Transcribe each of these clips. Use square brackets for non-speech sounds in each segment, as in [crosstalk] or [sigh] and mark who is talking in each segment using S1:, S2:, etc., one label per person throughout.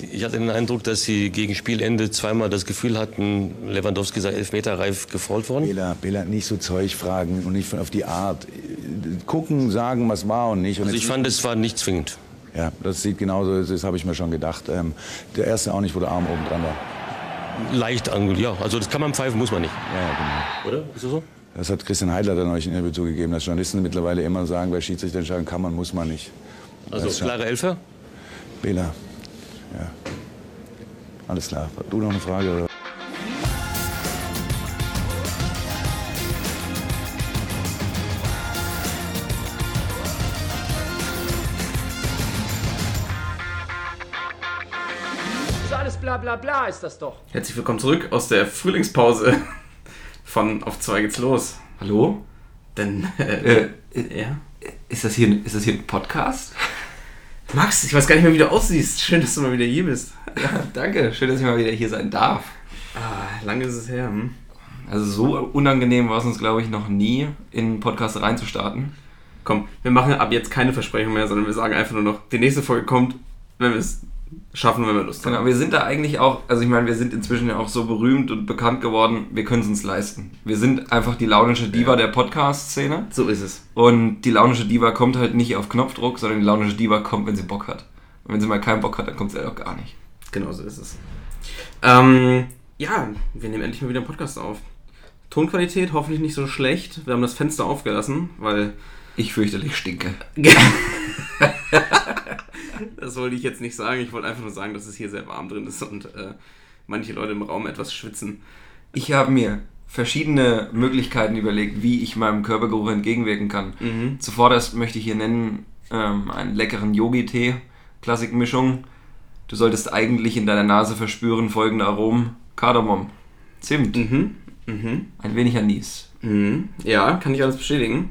S1: Ich hatte den Eindruck, dass Sie gegen Spielende zweimal das Gefühl hatten, Lewandowski sei elfmeterreif gefault worden.
S2: Bela, Bela, nicht so Zeug fragen und nicht auf die Art. Gucken, sagen, was war und nicht. Und
S1: also ich fand, es war nicht zwingend.
S2: Ja, das sieht genauso, das habe ich mir schon gedacht. Ähm, der erste auch nicht, wo der Arm oben dran war.
S1: Leicht anguliert, ja. Also das kann man pfeifen, muss man nicht.
S2: Ja, genau.
S1: Oder? Ist das so?
S2: Das hat Christian Heidler dann euch in Interview zugegeben, dass Journalisten mittlerweile immer sagen, bei Schiedsrichterentscheidungen kann man, muss man nicht.
S1: Also klare Elfer?
S2: Bela, ja. Alles klar. Du noch eine Frage? Oder?
S3: ist alles bla bla bla, ist das doch.
S4: Herzlich willkommen zurück aus der Frühlingspause von Auf zwei geht's los. Hallo? Denn, äh,
S5: Äh,
S4: ja?
S5: Ist das hier, ist das hier ein Podcast?
S4: Max, ich weiß gar nicht mehr, wie du aussiehst. Schön, dass du mal wieder hier bist.
S5: Ja, danke. Schön, dass ich mal wieder hier sein darf.
S4: Ah, lange ist es her. Hm?
S5: Also so unangenehm war es uns, glaube ich, noch nie, in einen Podcast reinzustarten.
S4: Komm, wir machen ab jetzt keine Versprechung mehr, sondern wir sagen einfach nur noch, die nächste Folge kommt, wenn wir es schaffen, wenn wir Lust haben.
S5: Genau, wir sind da eigentlich auch, also ich meine, wir sind inzwischen ja auch so berühmt und bekannt geworden, wir können es uns leisten. Wir sind einfach die launische Diva der Podcast-Szene.
S4: So ist es.
S5: Und die launische Diva kommt halt nicht auf Knopfdruck, sondern die launische Diva kommt, wenn sie Bock hat. Und wenn sie mal keinen Bock hat, dann kommt sie halt auch gar nicht.
S4: Genau so ist es. Ähm, ja, wir nehmen endlich mal wieder einen Podcast auf. Tonqualität hoffentlich nicht so schlecht. Wir haben das Fenster aufgelassen, weil
S5: Ich fürchterlich stinke. [laughs] [laughs]
S4: das wollte ich jetzt nicht sagen. Ich wollte einfach nur sagen, dass es hier sehr warm drin ist und äh, manche Leute im Raum etwas schwitzen.
S5: Ich habe mir verschiedene Möglichkeiten überlegt, wie ich meinem Körpergeruch entgegenwirken kann.
S4: Mhm.
S5: Zuvorderst möchte ich hier nennen ähm, einen leckeren Yogi-Tee, Klassikmischung. Du solltest eigentlich in deiner Nase verspüren folgende Aromen: Kardamom, Zimt,
S4: Mhm. Mhm.
S5: ein wenig Anis
S4: Mhm. Ja, kann ich alles bestätigen.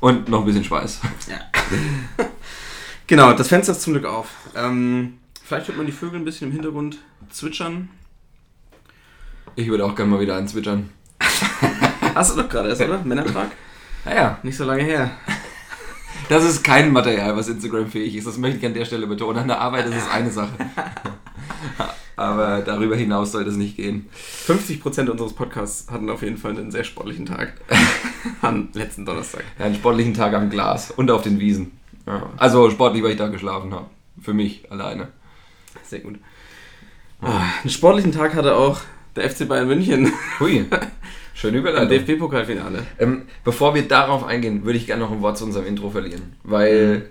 S5: und noch ein bisschen Schweiß. [laughs]
S4: Genau, das Fenster ist zum Glück auf. Ähm, vielleicht hört man die Vögel ein bisschen im Hintergrund zwitschern.
S5: Ich würde auch gerne mal wieder einzwitschern. [laughs]
S4: Hast du doch gerade erst, oder? Männertag?
S5: Naja,
S4: Nicht so lange her.
S5: das ist kein Material, was Instagram-fähig ist. Das möchte ich an der Stelle betonen. An der Arbeit ist es eine Sache. [laughs] Aber darüber hinaus sollte es nicht gehen.
S4: 50% unseres Podcasts hatten auf jeden Fall einen sehr sportlichen Tag. [laughs] Am letzten Donnerstag.
S5: Ja, einen sportlichen Tag am Glas und auf den Wiesen. Ja. Also sportlich, weil ich da geschlafen habe. Für mich alleine.
S4: Sehr gut. Ah, einen sportlichen Tag hatte auch der FC Bayern München
S5: Hui, [laughs] schöne
S4: im
S5: Überleitung.
S4: DFB-Pokalfinale.
S5: Ähm, bevor wir darauf eingehen, würde ich gerne noch ein Wort zu unserem Intro verlieren. Weil,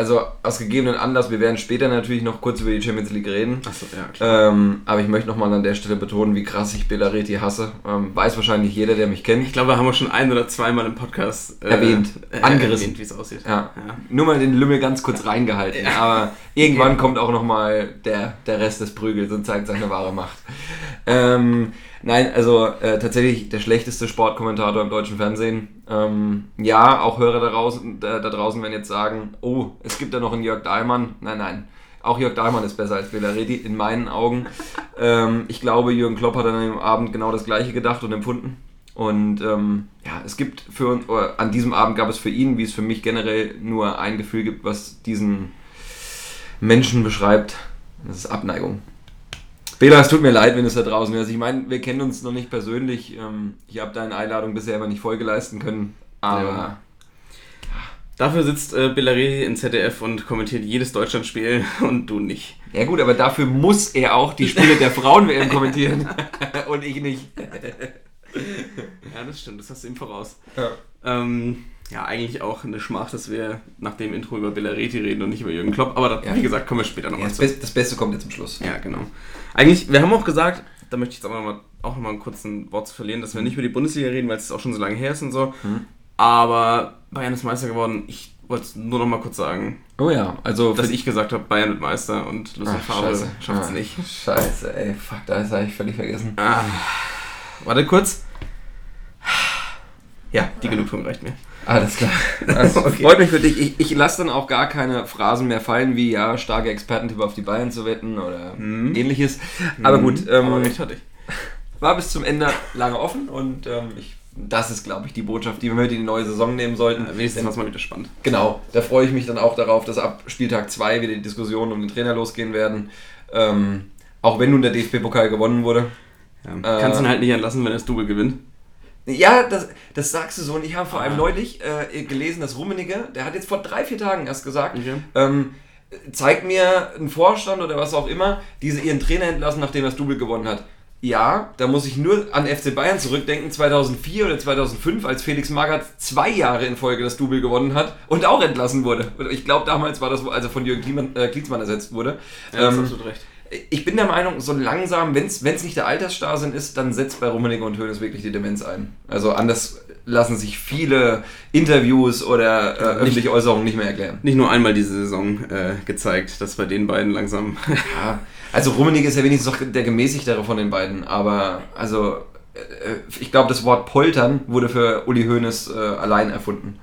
S5: also aus gegebenen Anlass, wir werden später natürlich noch kurz über die Champions League reden.
S4: Achso, ja, klar.
S5: Ähm, aber ich möchte nochmal an der Stelle betonen, wie krass ich Belareti hasse. Ähm, weiß wahrscheinlich jeder, der mich kennt.
S4: Ich glaube, wir haben auch schon ein oder zweimal im Podcast äh,
S5: Erwähnt,
S4: äh,
S5: angerissen.
S4: erwähnt, wie es aussieht.
S5: Ja. Nur mal den Lümmel ganz kurz reingehalten. Aber [laughs] irgendwann kommt auch nochmal der, der Rest des Prügels und zeigt seine wahre Macht. Ähm, nein, also äh, tatsächlich der schlechteste Sportkommentator im deutschen Fernsehen. Ähm, ja, auch Hörer da draußen, da, da draußen werden jetzt sagen, oh, es gibt da noch einen Jörg Dahlmann. Nein, nein. Auch Jörg Dahlmann ist besser als Belareti, in meinen Augen. [laughs] Ähm, ich glaube, Jürgen Klopp hat an dem Abend genau das Gleiche gedacht und empfunden. Und ähm, ja, es gibt für uns, an diesem Abend gab es für ihn, wie es für mich generell nur ein Gefühl gibt, was diesen Menschen beschreibt. Das ist Abneigung. Bela, es tut mir leid, wenn es da draußen ist. Ich meine, wir kennen uns noch nicht persönlich. Ähm, ich habe deine Einladung bisher aber nicht Folge leisten können. Aber
S4: Ja. Dafür sitzt äh, Bellareti in ZDF und kommentiert jedes Deutschlandspiel [laughs] und du nicht.
S5: ja, gut, aber dafür muss er auch die Spiele der Frauen-WM kommentieren. [laughs] und ich nicht. [laughs]
S4: Ja, das stimmt, das hast du ihm voraus.
S5: Ja.
S4: Ähm, ja, eigentlich auch eine Schmach, dass wir nach dem Intro über Bellareti reden und nicht über Jürgen Klopp. Aber da,
S5: Ja.
S4: wie gesagt, kommen wir später
S5: Ja,
S4: nochmal
S5: das,
S4: zu.
S5: Das Beste kommt jetzt zum Schluss.
S4: Ja, genau. Eigentlich, wir haben auch gesagt, da möchte ich jetzt aber noch mal, auch nochmal ein kurzes Wort zu verlieren, dass wir nicht über die Bundesliga reden, weil es auch schon so lange her ist und so.
S5: Mhm.
S4: Aber Bayern ist Meister geworden. Ich wollte es nur noch mal kurz sagen,
S5: Oh ja, also
S4: dass ich gesagt habe, Bayern wird Meister und Lucien Favre schafft es
S5: Ah,
S4: nicht.
S5: Scheiße, ey, fuck, das habe ich völlig vergessen.
S4: Ah. Warte kurz. Ja, die Genugtuung reicht mir.
S5: Alles klar. Das [laughs]
S4: Okay.
S5: freut mich für dich. Ich, ich lasse dann auch gar keine Phrasen mehr fallen, wie ja, starke Expertentipp auf die Bayern zu wetten oder
S4: Mhm.
S5: ähnliches. Aber gut, ähm,
S4: Aber recht hatte ich.
S5: war bis zum Ende lange offen und ähm, ich Das ist, glaube ich, die Botschaft, die wir mit in die neue Saison nehmen sollten.
S4: Ja, wenigstens was mal wieder spannend.
S5: Genau, da freue ich mich dann auch darauf, dass ab Spieltag 2 wieder die Diskussionen um den Trainer losgehen werden. Ähm, auch wenn nun der DFB-Pokal gewonnen wurde.
S4: Ja. Kannst ihn halt nicht entlassen, wenn er das Double gewinnt.
S5: Ja, das, das sagst du so. Und ich habe vor allem neulich äh, gelesen, dass Rummenigge, der hat jetzt vor drei, vier Tagen erst gesagt,
S4: Okay.
S5: ähm, zeigt mir ein Vorstand oder was auch immer, die sie ihren Trainer entlassen, nachdem er das Double gewonnen hat. Ja, da muss ich nur an FC Bayern zurückdenken, 2004 oder 2005, als Felix Magath zwei Jahre in Folge das Double gewonnen hat und auch entlassen wurde. Ich glaube, damals war das, als er von Jürgen äh, Klinsmann ersetzt wurde.
S4: Ja,
S5: Ähm,
S4: hast du recht.
S5: Ich bin der Meinung, so langsam, wenn es nicht der Altersstarrsinn ist, dann setzt bei Rummenigge und Hoeneß wirklich die Demenz ein. Also anders lassen sich viele Interviews oder äh, öffentliche Äußerungen nicht mehr erklären.
S4: Nicht nur einmal diese Saison äh, gezeigt, dass bei den beiden langsam. [laughs]
S5: Ja, also Rummenigge ist ja wenigstens doch der gemäßigtere von den beiden, aber also äh, ich glaube, das Wort Poltern wurde für Uli Hoeneß äh, allein erfunden.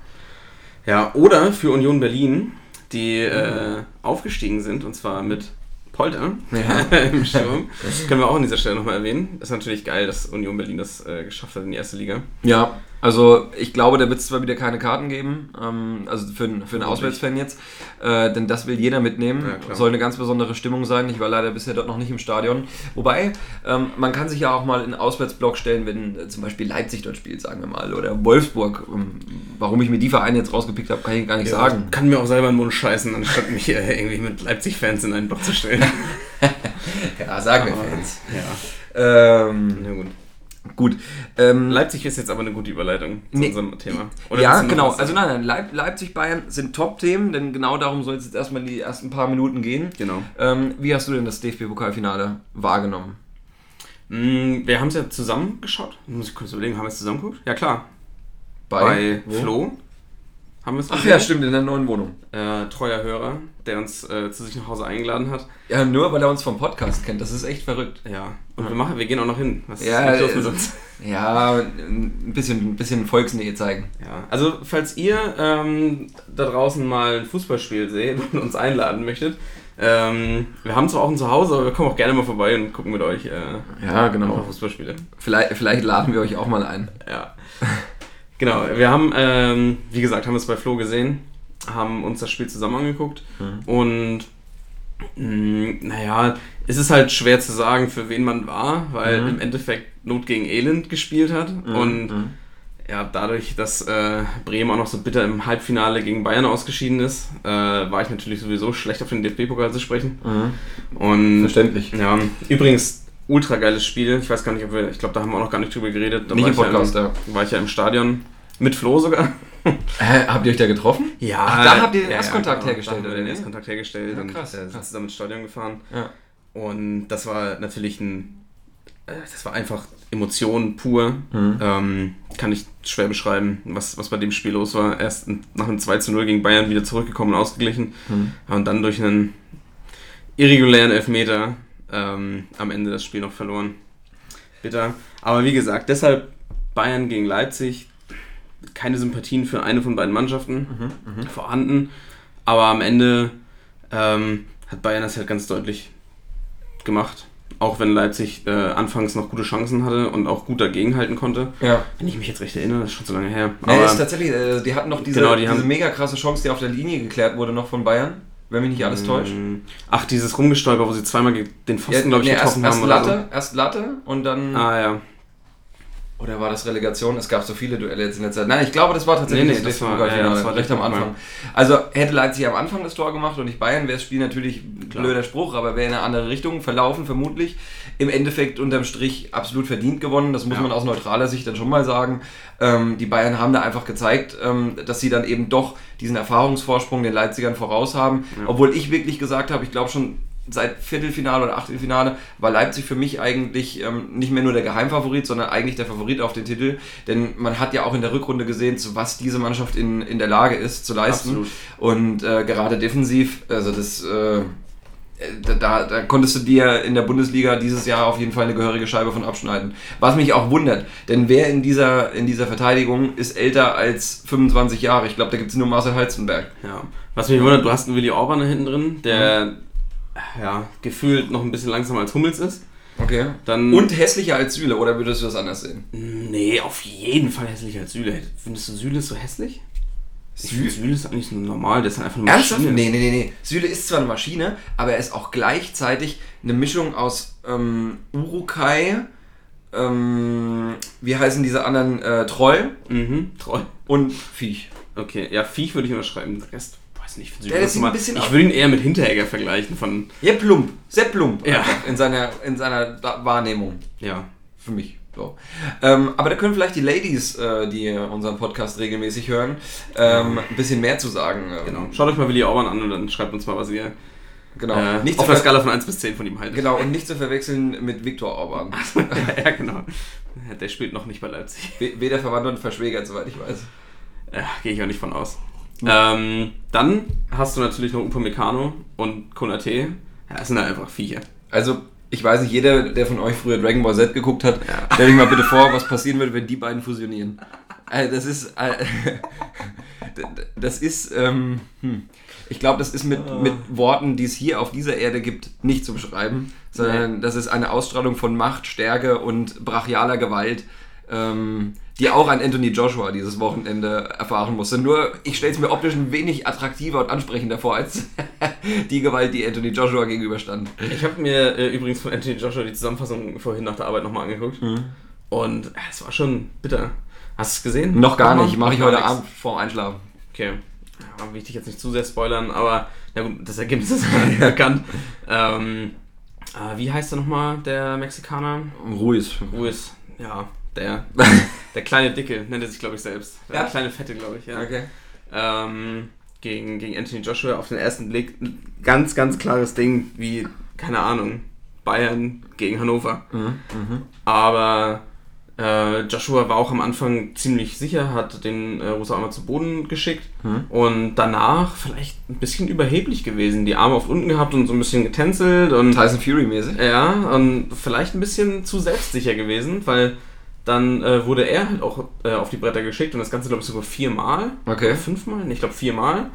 S4: ja, oder für Union Berlin, die äh, aufgestiegen sind und zwar mit Polter
S5: Ja. [laughs]
S4: im Sturm. Können wir auch an dieser Stelle nochmal erwähnen. Ist natürlich geil, dass Union Berlin das äh, geschafft hat in die erste Liga.
S5: Ja, also ich glaube, da wird es zwar wieder keine Karten geben, ähm, also für, einen- für einen Auswärtsfan jetzt, äh, denn das will jeder mitnehmen.
S4: Ja.
S5: Soll eine ganz besondere Stimmung sein. Ich war leider bisher dort noch nicht im Stadion. Wobei, ähm, man kann sich ja auch mal in einen Auswärtsblock stellen, wenn äh, zum Beispiel Leipzig dort spielt, sagen wir mal, oder Wolfsburg. Ähm, warum ich mir die Vereine jetzt rausgepickt habe, kann ich gar nicht sagen.
S4: Kann mir auch selber in den Mund scheißen, anstatt mich äh, irgendwie mit Leipzig-Fans in einen Block zu stellen. [laughs]
S5: Ja, sagen wir Fans.
S4: ja,
S5: Ähm,
S4: na gut.
S5: Gut. Ähm,
S4: Leipzig ist jetzt aber eine gute Überleitung zu
S5: Nee.
S4: unserem Thema.
S5: ja,
S4: du noch
S5: genau. Also nein, nein, Leip Leipzig, Bayern sind Top-Themen, denn genau darum soll es jetzt erstmal die ersten paar Minuten gehen.
S4: Genau.
S5: Ähm, wie hast du denn das DFB-Pokalfinale wahrgenommen?
S4: Mm, Wir haben es ja zusammen geschaut. Muss ich kurz überlegen, haben wir es zusammen geguckt? Ja, klar. Bei,
S5: Wo?
S4: Flo haben wir es
S5: Ach ja, stimmt, in der neuen Wohnung.
S4: Äh, treuer Hörer, der uns äh, zu sich nach Hause eingeladen hat.
S5: Ja, nur weil er uns vom Podcast kennt. Das ist echt verrückt.
S4: Ja. Und wir machen, wir gehen auch noch hin. Was
S5: Ja,
S4: ist los mit
S5: äh,
S4: uns?
S5: Ja, ein bisschen, ein bisschen Volksnähe zeigen.
S4: Ja, also falls ihr ähm, da draußen mal ein Fußballspiel seht und uns einladen möchtet, ähm, wir haben zwar auch ein Zuhause, aber wir kommen auch gerne mal vorbei und gucken mit euch äh,
S5: Ja,
S4: ein paar Fußballspiele.
S5: Vielleicht, vielleicht laden wir euch auch mal ein.
S4: Ja. [laughs] genau, wir haben, ähm, wie gesagt, haben es bei Flo gesehen, haben uns das Spiel zusammen angeguckt und mh, naja, es ist halt schwer zu sagen, für wen man war, weil
S5: Mhm.
S4: im Endeffekt Not gegen Elend gespielt hat und
S5: Mhm.
S4: ja, dadurch, dass äh, Bremen auch noch so bitter im Halbfinale gegen Bayern ausgeschieden ist, äh, war ich natürlich sowieso schlecht auf den DFB-Pokal zu sprechen. Und
S5: Verständlich.
S4: ja, übrigens ultra geiles Spiel. Ich weiß gar nicht, ob wir, ich glaube, da haben wir auch noch gar nicht drüber geredet. Da
S5: Nicht
S4: war
S5: im
S4: ich
S5: Podcast,
S4: ja.
S5: ja.
S4: im, War ich ja im Stadion mit Flo sogar. [laughs]
S5: Hä, habt ihr euch da getroffen?
S4: Ja,
S5: Ach, da habt ihr den Erstkontakt hergestellt,
S4: Da haben wir den? Erstkontakt hergestellt
S5: Ja,
S4: und
S5: krass,
S4: äh, sind zusammen ins Stadion gefahren.
S5: Ja.
S4: Und das war natürlich ein, äh, das war einfach Emotion pur.
S5: Mhm.
S4: Ähm, kann ich schwer beschreiben, was, was bei dem Spiel los war. Erst nach einem 2 zu 0 gegen Bayern wieder zurückgekommen und ausgeglichen.
S5: Mhm.
S4: Und dann durch einen irregulären Elfmeter ähm, am Ende das Spiel noch verloren. Bitter. Aber wie gesagt, deshalb Bayern gegen Leipzig. Keine Sympathien für eine von beiden Mannschaften vorhanden. Aber am Ende ähm, hat Bayern das halt ganz deutlich gemacht. Auch wenn Leipzig äh, anfangs noch gute Chancen hatte und auch gut dagegenhalten konnte.
S5: Ja.
S4: Wenn ich mich jetzt recht erinnere, das ist schon so lange her.
S5: Nee, ist tatsächlich, äh, die hatten noch diese,
S4: Genau, die
S5: diese mega krasse Chance, die auf der Linie geklärt wurde, noch von Bayern. Wenn mich nicht alles täuscht.
S4: Ähm, Ach, dieses Rumgestolper, wo sie zweimal den Pfosten, glaube ich,
S5: nee, erst,
S4: getroffen
S5: erst
S4: haben. oder
S5: Latte, erst Latte und dann.
S4: So. Ah ja.
S5: Oder war das Relegation? Es gab so viele Duelle jetzt in letzter Zeit. Nein, ich glaube, das war tatsächlich
S4: Nee, nee, das war-
S5: DFB-Pokalfinale,
S4: ja, ja, das war
S5: recht am. Anfang. Also hätte Leipzig am Anfang das Tor gemacht und nicht Bayern, wäre das Spiel natürlich
S4: Klar.
S5: blöder Spruch, aber wäre in eine andere Richtung verlaufen, vermutlich. Im Endeffekt unterm Strich absolut verdient gewonnen. Das muss
S4: Ja.
S5: man aus neutraler Sicht dann schon mal sagen. Ähm, die Bayern haben da einfach gezeigt, ähm, dass sie dann eben doch diesen Erfahrungsvorsprung den Leipzigern voraus haben. Obwohl ich wirklich gesagt habe, ich glaube schon seit Viertelfinale oder Achtelfinale war Leipzig für mich eigentlich ähm, nicht mehr nur der Geheimfavorit, sondern eigentlich der Favorit auf den Titel. Denn man hat ja auch in der Rückrunde gesehen, zu was diese Mannschaft in, in der Lage ist zu leisten.
S4: Absolut.
S5: Und äh, gerade defensiv, also das, äh, da, da, konntest du dir in der Bundesliga dieses Jahr auf jeden Fall eine gehörige Scheibe von abschneiden. Was mich auch wundert, denn wer in dieser, in dieser Verteidigung ist älter als 25 Jahre? Ich glaube, da gibt es nur Marcel Halstenberg.
S4: ja. Was mich wundert, du hast einen Willi Orban da hinten drin, der ja, gefühlt noch ein bisschen langsamer als Hummels ist.
S5: Okay.
S4: Dann,
S5: Und hässlicher als Süle, oder würdest du das anders sehen?
S4: Nee, auf jeden Fall hässlicher als Süle. Findest du Süle so hässlich? Ich finde Süle ist eigentlich so normal, der ist einfach eine
S5: Ernsthaft?
S4: Maschine.
S5: Nee, nee, nee, nee. Süle ist zwar eine Maschine, aber er ist auch gleichzeitig eine Mischung aus ähm, Urukai, ähm, wie heißen diese anderen, äh, Troll
S4: Mhm, treu.
S5: und Viech.
S4: Okay, ja, Viech würde ich unterschreiben. Der Rest, weiß nicht. Süle
S5: Der
S4: ist
S5: ein bisschen
S4: ich würde ihn eher mit Hinteregger vergleichen von,
S5: Ja, plump. Sehr plump.
S4: Ja.
S5: In seiner, in seiner Wahrnehmung.
S4: ja.
S5: Für mich. So. Ähm, aber da können vielleicht die Ladies, äh, die unseren Podcast regelmäßig hören, ähm, ein bisschen mehr zu sagen. Ähm,
S4: Genau. Schaut euch mal Willi Orban an und dann schreibt uns mal, was ihr
S5: genau.
S4: äh,
S5: nicht
S4: auf der Skala von 1 bis 10 von ihm haltet.
S5: Genau, und nicht zu verwechseln mit Viktor Orban. [laughs]
S4: ja, genau. Der spielt noch nicht bei Leipzig.
S5: We- Weder verwandt noch verschwägert, soweit ich weiß.
S4: Ja, gehe ich auch nicht von aus. Ähm, dann hast du natürlich noch Upamecano und Konate. Ja, das sind halt einfach Viecher.
S5: Also, ich weiß nicht, jeder, der von euch früher Dragon Ball Z geguckt hat,
S4: Ja.
S5: stell dich mal bitte vor, was passieren würde, wenn die beiden fusionieren. Also, das ist. Äh, [laughs] das ist. Ähm, hm. Ich glaube, das ist mit, mit Worten, die es hier auf dieser Erde gibt, nicht zu beschreiben, sondern das ist eine Ausstrahlung von Macht, Stärke und brachialer Gewalt, ähm, die auch ein Anthony Joshua dieses Wochenende erfahren musste. Nur, ich stelle es mir optisch ein wenig attraktiver und ansprechender vor, als [laughs] die Gewalt, die Anthony Joshua gegenüberstand.
S4: Ich habe mir äh, übrigens von Anthony Joshua die Zusammenfassung vorhin nach der Arbeit nochmal angeguckt. Und äh, es war schon bitter. Hast du es gesehen?
S5: Noch gar nicht, mache ich heute
S4: gar
S5: Abend vorm Einschlafen.
S4: Okay. Ja, will ich dich jetzt nicht zu sehr spoilern, aber gut, das Ergebnis ist [laughs] bekannt. Ähm, äh, wie heißt er nochmal, der Mexikaner?
S5: Ruiz.
S4: Ruiz. Ja, der, [laughs] der kleine Dicke, nennt er sich, glaube ich, selbst. Der
S5: Ja?
S4: kleine Fette, glaube ich, ja.
S5: Okay.
S4: Ähm, gegen, gegen Anthony Joshua auf den ersten Blick ein ganz, ganz klares Ding, wie, keine Ahnung, Bayern gegen Hannover. Aber äh, Joshua war auch am Anfang ziemlich sicher, hat den äh, Rosa einmal zu Boden geschickt und danach vielleicht ein bisschen überheblich gewesen, die Arme auf unten gehabt und so ein bisschen getänzelt und
S5: Tyson Fury mäßig.
S4: ja, und vielleicht ein bisschen zu selbstsicher gewesen, weil dann äh, wurde er halt auch äh, auf die Bretter geschickt und das Ganze, glaube ich, sogar viermal.
S5: Okay.
S4: Fünfmal? Nee, ich glaube viermal.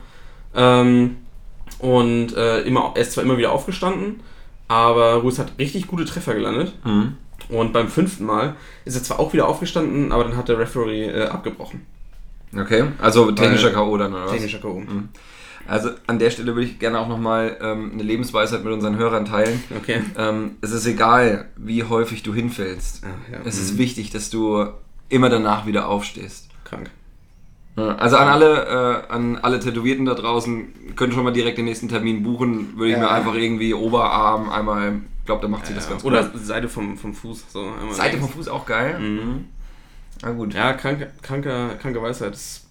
S4: Ähm, und äh, immer, er ist zwar immer wieder aufgestanden, aber Ruiz hat richtig gute Treffer gelandet.
S5: Mhm.
S4: Und beim fünften Mal ist er zwar auch wieder aufgestanden, aber dann hat der Referee äh, abgebrochen.
S5: Okay, also technischer K.O. dann, oder was?
S4: Technischer K.O.
S5: Also an der Stelle würde ich gerne auch nochmal ähm, eine Lebensweisheit mit unseren Hörern teilen.
S4: Okay.
S5: Ähm, es ist egal, wie häufig du hinfällst.
S4: Ja, ja.
S5: Es ist wichtig, dass du immer danach wieder aufstehst.
S4: Krank.
S5: Ja, Also an alle, äh, an alle Tätowierten da draußen, können schon mal direkt den nächsten Termin buchen. Würde ich
S4: Ja.
S5: mir einfach irgendwie Oberarm einmal, ich glaube, da macht sie das ganz
S4: Oder
S5: gut.
S4: Seite vom, vom Fuß. So
S5: Seite
S4: links.
S5: vom Fuß auch geil.
S4: Mhm.
S5: Na gut.
S4: Ja, kranke, kranke, kranke Weisheit. Das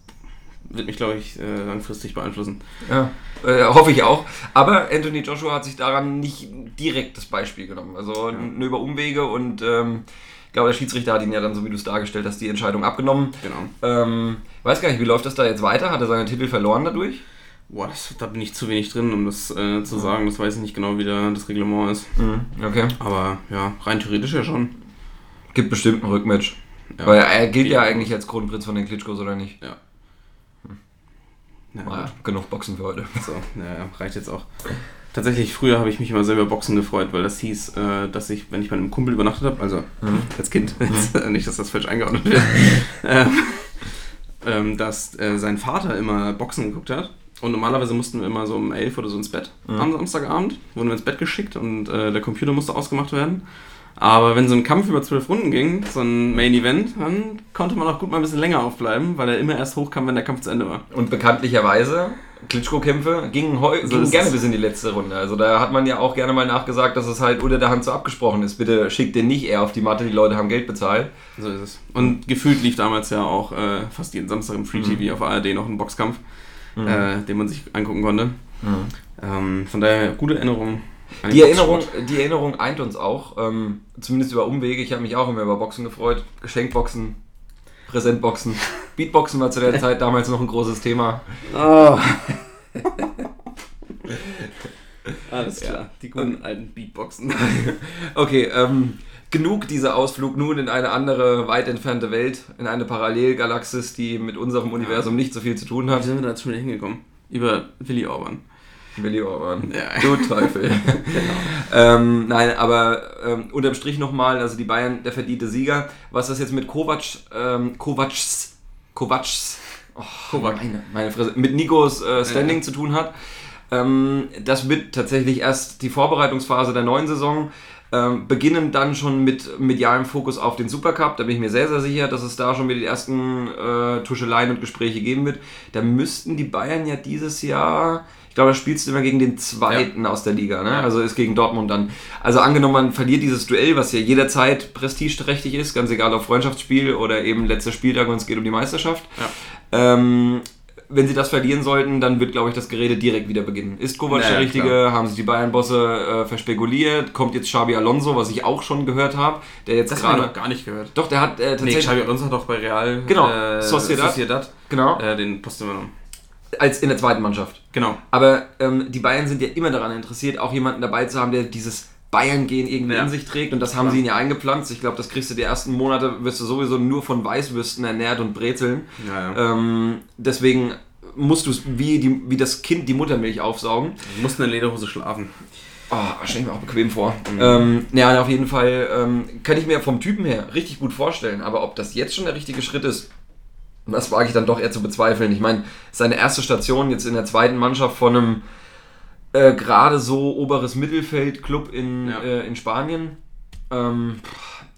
S4: wird mich, glaube ich, äh, langfristig beeinflussen.
S5: Ja, äh, hoffe ich auch. Aber Anthony Joshua hat sich daran nicht direkt das Beispiel genommen. Also nur über Umwege und ähm, ich glaube, der Schiedsrichter hat ihn ja dann, so wie du es dargestellt hast, die Entscheidung abgenommen.
S4: Genau.
S5: Ähm, weiß gar nicht, wie läuft das da jetzt weiter? Hat er seinen Titel verloren dadurch?
S4: Boah, das, da bin ich zu wenig drin, um das äh, zu sagen. Das weiß ich nicht genau, wie da das Reglement ist.
S5: Okay.
S4: Aber ja, rein theoretisch ja schon.
S5: Gibt bestimmt ein Rückmatch.
S4: Ja.
S5: Weil er gilt ja eigentlich als Kronprinz von den Klitschkos, oder nicht?
S4: Ja. Ja,
S5: Naja, genug Boxen für heute.
S4: So, naja, reicht jetzt auch. Tatsächlich, früher habe ich mich immer selber Boxen gefreut, weil das hieß, äh, dass ich, wenn ich bei einem Kumpel übernachtet habe, also als Kind, [laughs] jetzt, äh, nicht, dass das falsch eingeordnet wird, [laughs] ähm, ähm, dass äh, sein Vater immer Boxen geguckt hat. Und normalerweise mussten wir immer so um 11 oder so ins Bett am Samstagabend, wurden wir ins Bett geschickt und äh, der Computer musste ausgemacht werden. Aber wenn so ein Kampf über zwölf Runden ging, so ein Main Event, dann konnte man auch gut mal ein bisschen länger aufbleiben, weil er immer erst hochkam, wenn der Kampf zu Ende war.
S5: Und bekanntlicherweise, Klitschko-Kämpfe gingen, heu
S4: So
S5: gingen gerne bis in die letzte Runde. Also da hat man ja auch gerne mal nachgesagt, dass es halt unter der Hand so abgesprochen ist. Bitte schickt den nicht eher auf die Matte, die Leute haben Geld bezahlt.
S4: So ist es. Und gefühlt lief damals ja auch äh, fast jeden Samstag im Free TV auf ARD noch ein Boxkampf, äh, den man sich angucken konnte. Ähm, von daher gute Erinnerung.
S5: Die Erinnerung, die Erinnerung eint uns auch, ähm, zumindest über Umwege. Ich habe mich auch immer über Boxen gefreut. Geschenkboxen, Präsentboxen. [laughs] Beatboxen war zu der Zeit damals noch ein großes Thema. [laughs]
S4: Alles klar, die guten alten Beatboxen. [laughs]
S5: Okay, ähm, genug dieser Ausflug nun in eine andere, weit entfernte Welt, in eine Parallelgalaxis, die mit unserem Universum nicht so viel zu tun
S4: Wie
S5: hat.
S4: sind wir da jetzt schon wieder hingekommen? Über Willi Orban.
S5: Willi Orban. Du Teufel. [laughs] ähm, nein, aber ähm, unterm Strich nochmal, also die Bayern, der verdiente Sieger. Was das jetzt mit Kovac, ähm, Kovacs, Kovacs, oh,
S4: Kovac.
S5: Meine, meine Fresse, mit Nikos äh, Standing zu tun hat. Ähm, das wird tatsächlich erst die Vorbereitungsphase der neuen Saison. Ähm, beginnen dann schon mit medialem Fokus auf den Supercup. Da bin ich mir sehr, sehr sicher, dass es da schon wieder die ersten äh, Tuscheleien und Gespräche geben wird. Da müssten die Bayern ja dieses Jahr, ich glaube, da spielst du immer gegen den zweiten aus der Liga, ne? Also ist gegen Dortmund dann. Also angenommen, man verliert dieses Duell, was ja jederzeit prestigeträchtig ist, ganz egal ob Freundschaftsspiel oder eben letzter Spieltag und es geht um die Meisterschaft. Ähm, wenn sie das verlieren sollten, dann wird, glaube ich, das Gerede direkt wieder beginnen. Ist Kovac
S4: Naja,
S5: der Richtige?
S4: klar.
S5: Haben sich die Bayern-Bosse äh, verspekuliert? Kommt jetzt Xabi Alonso, was ich auch schon gehört habe, der jetzt
S4: Das habe ich
S5: gerade...
S4: noch gar nicht gehört.
S5: Doch, der hat äh,
S4: Nee,
S5: tatsächlich...
S4: Xabi Alonso hat doch bei Real
S5: Genau,
S4: äh,
S5: Sociedad.
S4: Sociedad
S5: genau,
S4: äh, den Posten übernommen.
S5: Als in der zweiten Mannschaft.
S4: Genau.
S5: Aber ähm, die Bayern sind ja immer daran interessiert, auch jemanden dabei zu haben, der dieses Bayern-Gehen irgendwie
S4: Ja.
S5: in sich trägt. Und das haben sie ihn ja eingepflanzt. Ich glaube, das kriegst du die ersten Monate, wirst du sowieso nur von Weißwürsten ernährt und Brezeln.
S4: Ja, ja.
S5: Ähm, deswegen musst du es wie, die- wie das Kind die Muttermilch aufsaugen.
S4: Du musst in der Lederhose schlafen.
S5: Oh, stelle ich mir auch bequem vor. Ähm, ja, auf jeden Fall ähm, kann ich mir vom Typen her richtig gut vorstellen. Aber ob das jetzt schon der richtige Schritt ist, das wage ich dann doch eher zu bezweifeln. Ich meine, seine erste Station jetzt in der zweiten Mannschaft von einem äh, gerade so oberes Mittelfeld-Club in,
S4: Ja.
S5: äh, in Spanien. Ähm,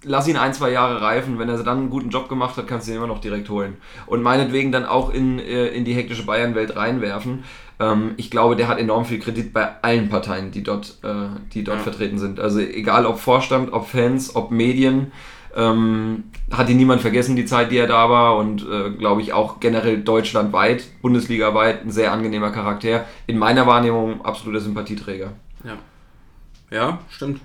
S5: lass ihn ein, zwei Jahre reifen. Wenn er dann einen guten Job gemacht hat, kannst du ihn immer noch direkt holen. Und meinetwegen dann auch in, äh, in die hektische Bayern-Welt reinwerfen. Ähm, ich glaube, der hat enorm viel Kredit bei allen Parteien, die dort, äh, die dort
S4: Ja.
S5: vertreten sind. Also egal ob Vorstand, ob Fans, ob Medien. Ähm, hat ihn niemand vergessen, die Zeit, die er da war und äh, glaube ich auch generell deutschlandweit, bundesligaweit ein sehr angenehmer Charakter. In meiner Wahrnehmung absoluter Sympathieträger.
S4: Ja. Ja, stimmt.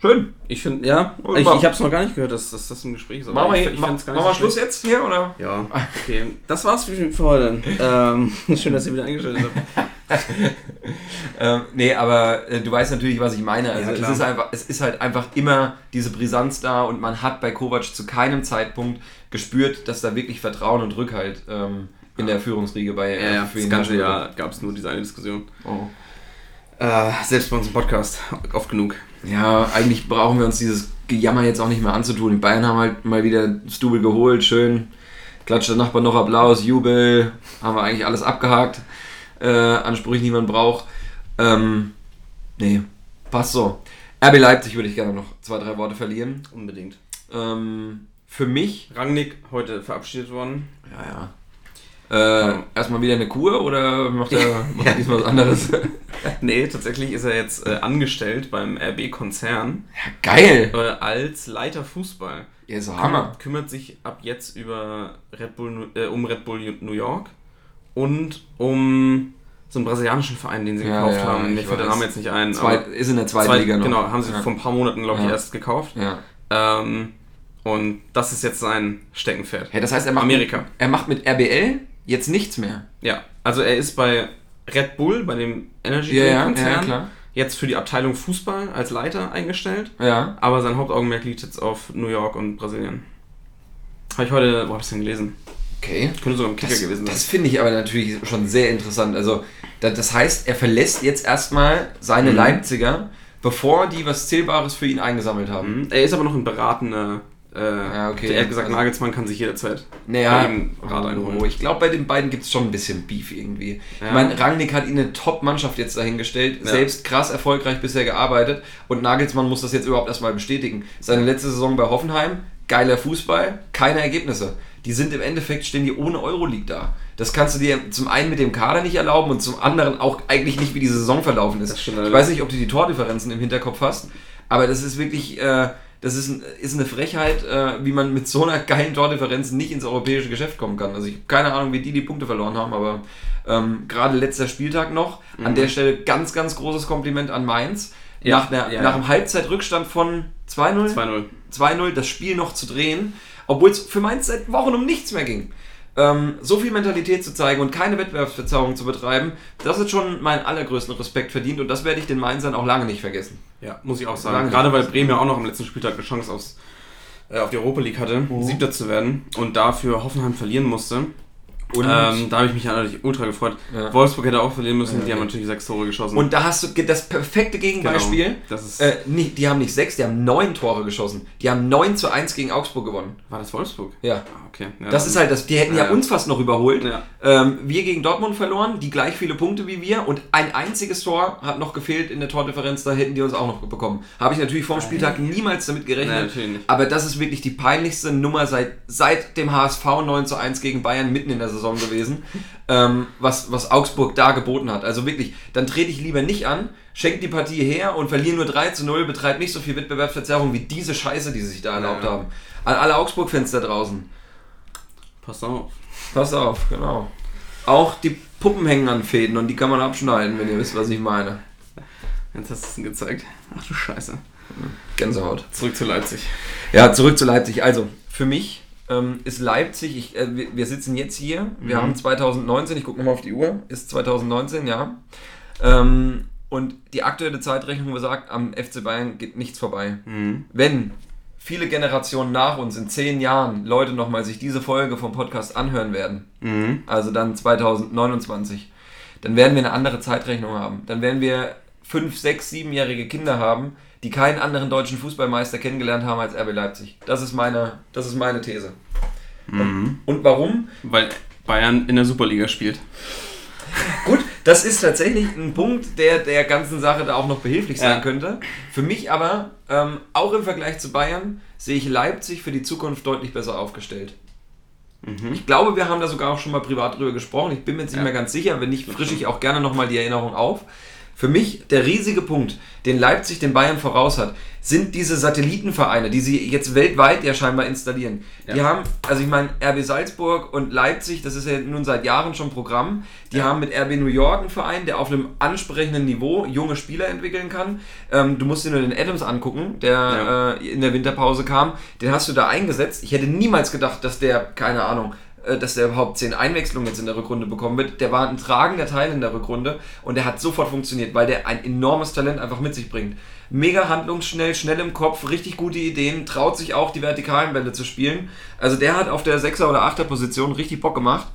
S5: Schön.
S4: Ich finde, ja,
S5: Und
S4: ich,
S5: mach-
S4: ich habe es noch gar nicht gehört, dass, dass das im Gespräch ist. aber
S5: Machen wir, mach, wir
S4: so
S5: Schluss jetzt hier oder?
S4: Ja, [laughs] okay. Das war's für, für heute. Ähm, [laughs] schön, dass ihr wieder eingeschaltet habt. [laughs]
S5: Ähm, nee, aber äh, du weißt natürlich, was ich meine. Also
S4: Ja,
S5: es, ist einfach, es ist halt einfach immer diese Brisanz da und man hat bei Kovac zu keinem Zeitpunkt gespürt, dass da wirklich Vertrauen und Rückhalt ähm, in der Führungsriege bei
S4: Ja, ja,
S5: für
S4: das ganze. Jahr gab es nur diese eine Diskussion.
S5: Oh.
S4: Äh, selbst bei uns im Podcast, oft genug.
S5: Ja, eigentlich brauchen wir uns dieses Gejammer jetzt auch nicht mehr anzutun. Die Bayern haben halt mal wieder das Double geholt, schön. Klatscht der Nachbar noch Applaus, Jubel, haben wir eigentlich alles abgehakt. Äh, Ansprüche, die man braucht. Ähm, nee, passt so. RB Leipzig würde ich gerne noch zwei, drei Worte verlieren.
S4: Unbedingt.
S5: Ähm, für mich,
S4: Rangnick heute verabschiedet worden.
S5: ja, ja. Äh, erstmal wieder eine Kur oder macht er, [laughs] macht er diesmal was anderes? [laughs] ja, [laughs]
S4: Nee, tatsächlich ist er jetzt äh, angestellt beim RB-Konzern
S5: geil!
S4: äh, als Leiter Fußball.
S5: Ja, so Hammer.
S4: Kümmert, kümmert sich ab jetzt über Red Bull, äh, um Red Bull New York und um so einen brasilianischen Verein, den sie
S5: Ja,
S4: gekauft
S5: ja,
S4: haben. Mir
S5: ich
S4: fällt der. Name jetzt nicht ein.
S5: Zwei, ist in der zweiten
S4: zwei-
S5: Liga noch.
S4: Genau, haben sie
S5: ja.
S4: vor ein paar Monaten, glaube ich,
S5: Ja.
S4: erst gekauft.
S5: Ja.
S4: Ähm, und das ist jetzt sein Steckenpferd.
S5: Hey, das heißt, er macht
S4: Amerika.
S5: Mit, er macht mit RBL jetzt nichts mehr.
S4: Ja, also er ist bei Red Bull, bei dem Energy
S5: Ja, ja,
S4: Drink Konzern,
S5: ja, klar.
S4: jetzt für die Abteilung Fußball als Leiter eingestellt.
S5: Ja.
S4: Aber sein Hauptaugenmerk liegt jetzt auf New York und Brasilien. Habe ich heute, wo habe ich denn gelesen?
S5: Okay.
S4: Könnte sogar im Kicker
S5: Das,
S4: gewesen sein.
S5: das finde ich aber natürlich schon sehr interessant. Also, da- das heißt, er verlässt jetzt erstmal seine
S4: Mhm.
S5: Leipziger, bevor die was Zählbares für ihn eingesammelt haben.
S4: Mhm. Er ist aber noch ein beratender. Äh,
S5: Ja, okay.
S4: Er hat gesagt,
S5: Also-
S4: Nagelsmann kann sich jederzeit
S5: Naja,
S4: bei ihm Rat einholen.
S5: oh, ich glaube, bei den beiden gibt es schon ein bisschen Beef irgendwie.
S4: Ja.
S5: Ich meine, Rangnick hat ihn eine Top-Mannschaft jetzt dahingestellt,
S4: Ja.
S5: selbst krass erfolgreich bisher gearbeitet und Nagelsmann muss das jetzt überhaupt erstmal bestätigen. Seine letzte Saison bei Hoffenheim, geiler Fußball, keine Ergebnisse. Die sind im Endeffekt, stehen die ohne Euroleague da. Das kannst du dir zum einen mit dem Kader nicht erlauben und zum anderen auch eigentlich nicht, wie die Saison verlaufen ist.
S4: Stimmt
S5: ich weiß nicht, ob du die Tordifferenzen im Hinterkopf hast, aber das ist wirklich, äh, das ist, ein, ist eine Frechheit, äh, wie man mit so einer geilen Tordifferenz nicht ins europäische Geschäft kommen kann. Also ich habe keine Ahnung, wie die die Punkte verloren haben, aber ähm, gerade letzter Spieltag noch. An der Stelle ganz, ganz großes Kompliment an Mainz.
S4: Mhm. Ja,
S5: nach, einer,
S4: ja,
S5: nach
S4: ja.
S5: einem Halbzeitrückstand von 2-0,
S4: 2-0.
S5: 2-0 das Spiel noch zu drehen, obwohl es für Mainz seit Wochen um nichts mehr ging. Ähm, so viel Mentalität zu zeigen und keine Wettbewerbsverzerrung zu betreiben, das hat schon meinen allergrößten Respekt verdient und das werde ich den Mainzern auch lange nicht vergessen.
S4: Ja, muss ich auch sagen.
S5: Lange
S4: Gerade weil. Bremen ja auch noch am letzten Spieltag eine Chance aufs, äh, auf die Europa League hatte,
S5: Mhm.
S4: Siebter zu werden und dafür Hoffenheim verlieren musste. Ähm, da habe ich mich natürlich ultra gefreut.
S5: Ja.
S4: Wolfsburg hätte auch verlieren müssen,
S5: Ja,
S4: die haben
S5: okay.
S4: natürlich sechs Tore geschossen.
S5: und da hast du das perfekte Gegenbeispiel.
S4: Genau. Das ist,
S5: Äh, nicht, die haben nicht sechs, die haben neun Tore geschossen. Die haben 9 zu 1 gegen Augsburg gewonnen.
S4: war das Wolfsburg?
S5: Ja.
S4: Ah, okay. Ja,
S5: Das ist halt das, die hätten ja, uns fast noch überholt. Ähm, wir gegen Dortmund verloren, die gleich viele Punkte wie wir und ein einziges Tor hat noch gefehlt in der Tordifferenz, da hätten die uns auch noch bekommen. Habe ich natürlich vor dem Spieltag niemals damit
S4: Nein,
S5: gerechnet.
S4: natürlich nicht.
S5: aber das ist wirklich die peinlichste Nummer seit, seit dem HSV 9 zu 1 gegen Bayern mitten in der Saison gewesen, ähm, was, was Augsburg da geboten hat. Also wirklich, dann trete ich lieber nicht an, schenke die Partie her und verliere nur 3 zu 0, betreibe nicht so viel Wettbewerbsverzerrung wie diese Scheiße, die sie sich da erlaubt
S4: Ja.
S5: haben. An alle Augsburg-Fans da draußen.
S4: Pass auf.
S5: Pass auf, genau. Auch die Puppen hängen an Fäden und die kann man abschneiden, wenn ihr wisst, was ich meine.
S4: Jetzt hast du es gezeigt. Ach du Scheiße.
S5: Gänsehaut.
S4: Zurück zu Leipzig.
S5: Ja, zurück zu Leipzig. Also, für mich ähm, ist Leipzig, ich, äh, wir, wir sitzen jetzt hier, wir
S4: Mhm.
S5: haben 2019, ich gucke nochmal auf die Uhr, ist 2019, ja. Ähm, und die aktuelle Zeitrechnung besagt, am FC Bayern geht nichts vorbei.
S4: Mhm.
S5: Wenn viele Generationen nach uns in zehn Jahren Leute nochmal sich diese Folge vom Podcast anhören werden,
S4: Mhm.
S5: also dann 2029, dann werden wir eine andere Zeitrechnung haben. Dann werden wir fünf, sechs, siebenjährige Kinder haben, die keinen anderen deutschen Fußballmeister kennengelernt haben als RB Leipzig. Das ist meine, das ist meine These. Und, und warum?
S4: Weil Bayern in der Superliga spielt.
S5: Gut, das ist tatsächlich ein Punkt, der der ganzen Sache da auch noch behilflich sein
S4: Ja.
S5: könnte. Für mich aber, ähm, auch im Vergleich zu Bayern, sehe ich Leipzig für die Zukunft deutlich besser aufgestellt. Ich glaube, wir haben da sogar auch schon mal privat drüber gesprochen. Ich bin mir jetzt nicht
S4: Ja.
S5: mehr ganz sicher. Wenn nicht, frische ich auch gerne nochmal die Erinnerung auf. Für mich der riesige Punkt, den Leipzig den Bayern voraus hat, sind diese Satellitenvereine, die sie jetzt weltweit ja scheinbar installieren. Die
S4: Ja.
S5: haben, also ich meine, RB Salzburg und Leipzig, das ist ja nun seit Jahren schon Programm, die haben mit RB New York einen Verein, der auf einem ansprechenden Niveau junge Spieler entwickeln kann. Ähm, du musst dir nur den Adams angucken, der
S4: Ja.
S5: äh, in der Winterpause kam. Den hast du da eingesetzt. Ich hätte niemals gedacht, dass der, keine Ahnung, dass der überhaupt 10 Einwechslungen jetzt in der Rückrunde bekommen wird. Der war ein tragender Teil in der Rückrunde und der hat sofort funktioniert, weil der ein enormes Talent einfach mit sich bringt. Mega handlungsschnell, schnell im Kopf, richtig gute Ideen, traut sich auch die vertikalen Bälle zu spielen. Also der hat auf der 6er oder 8er Position richtig Bock gemacht.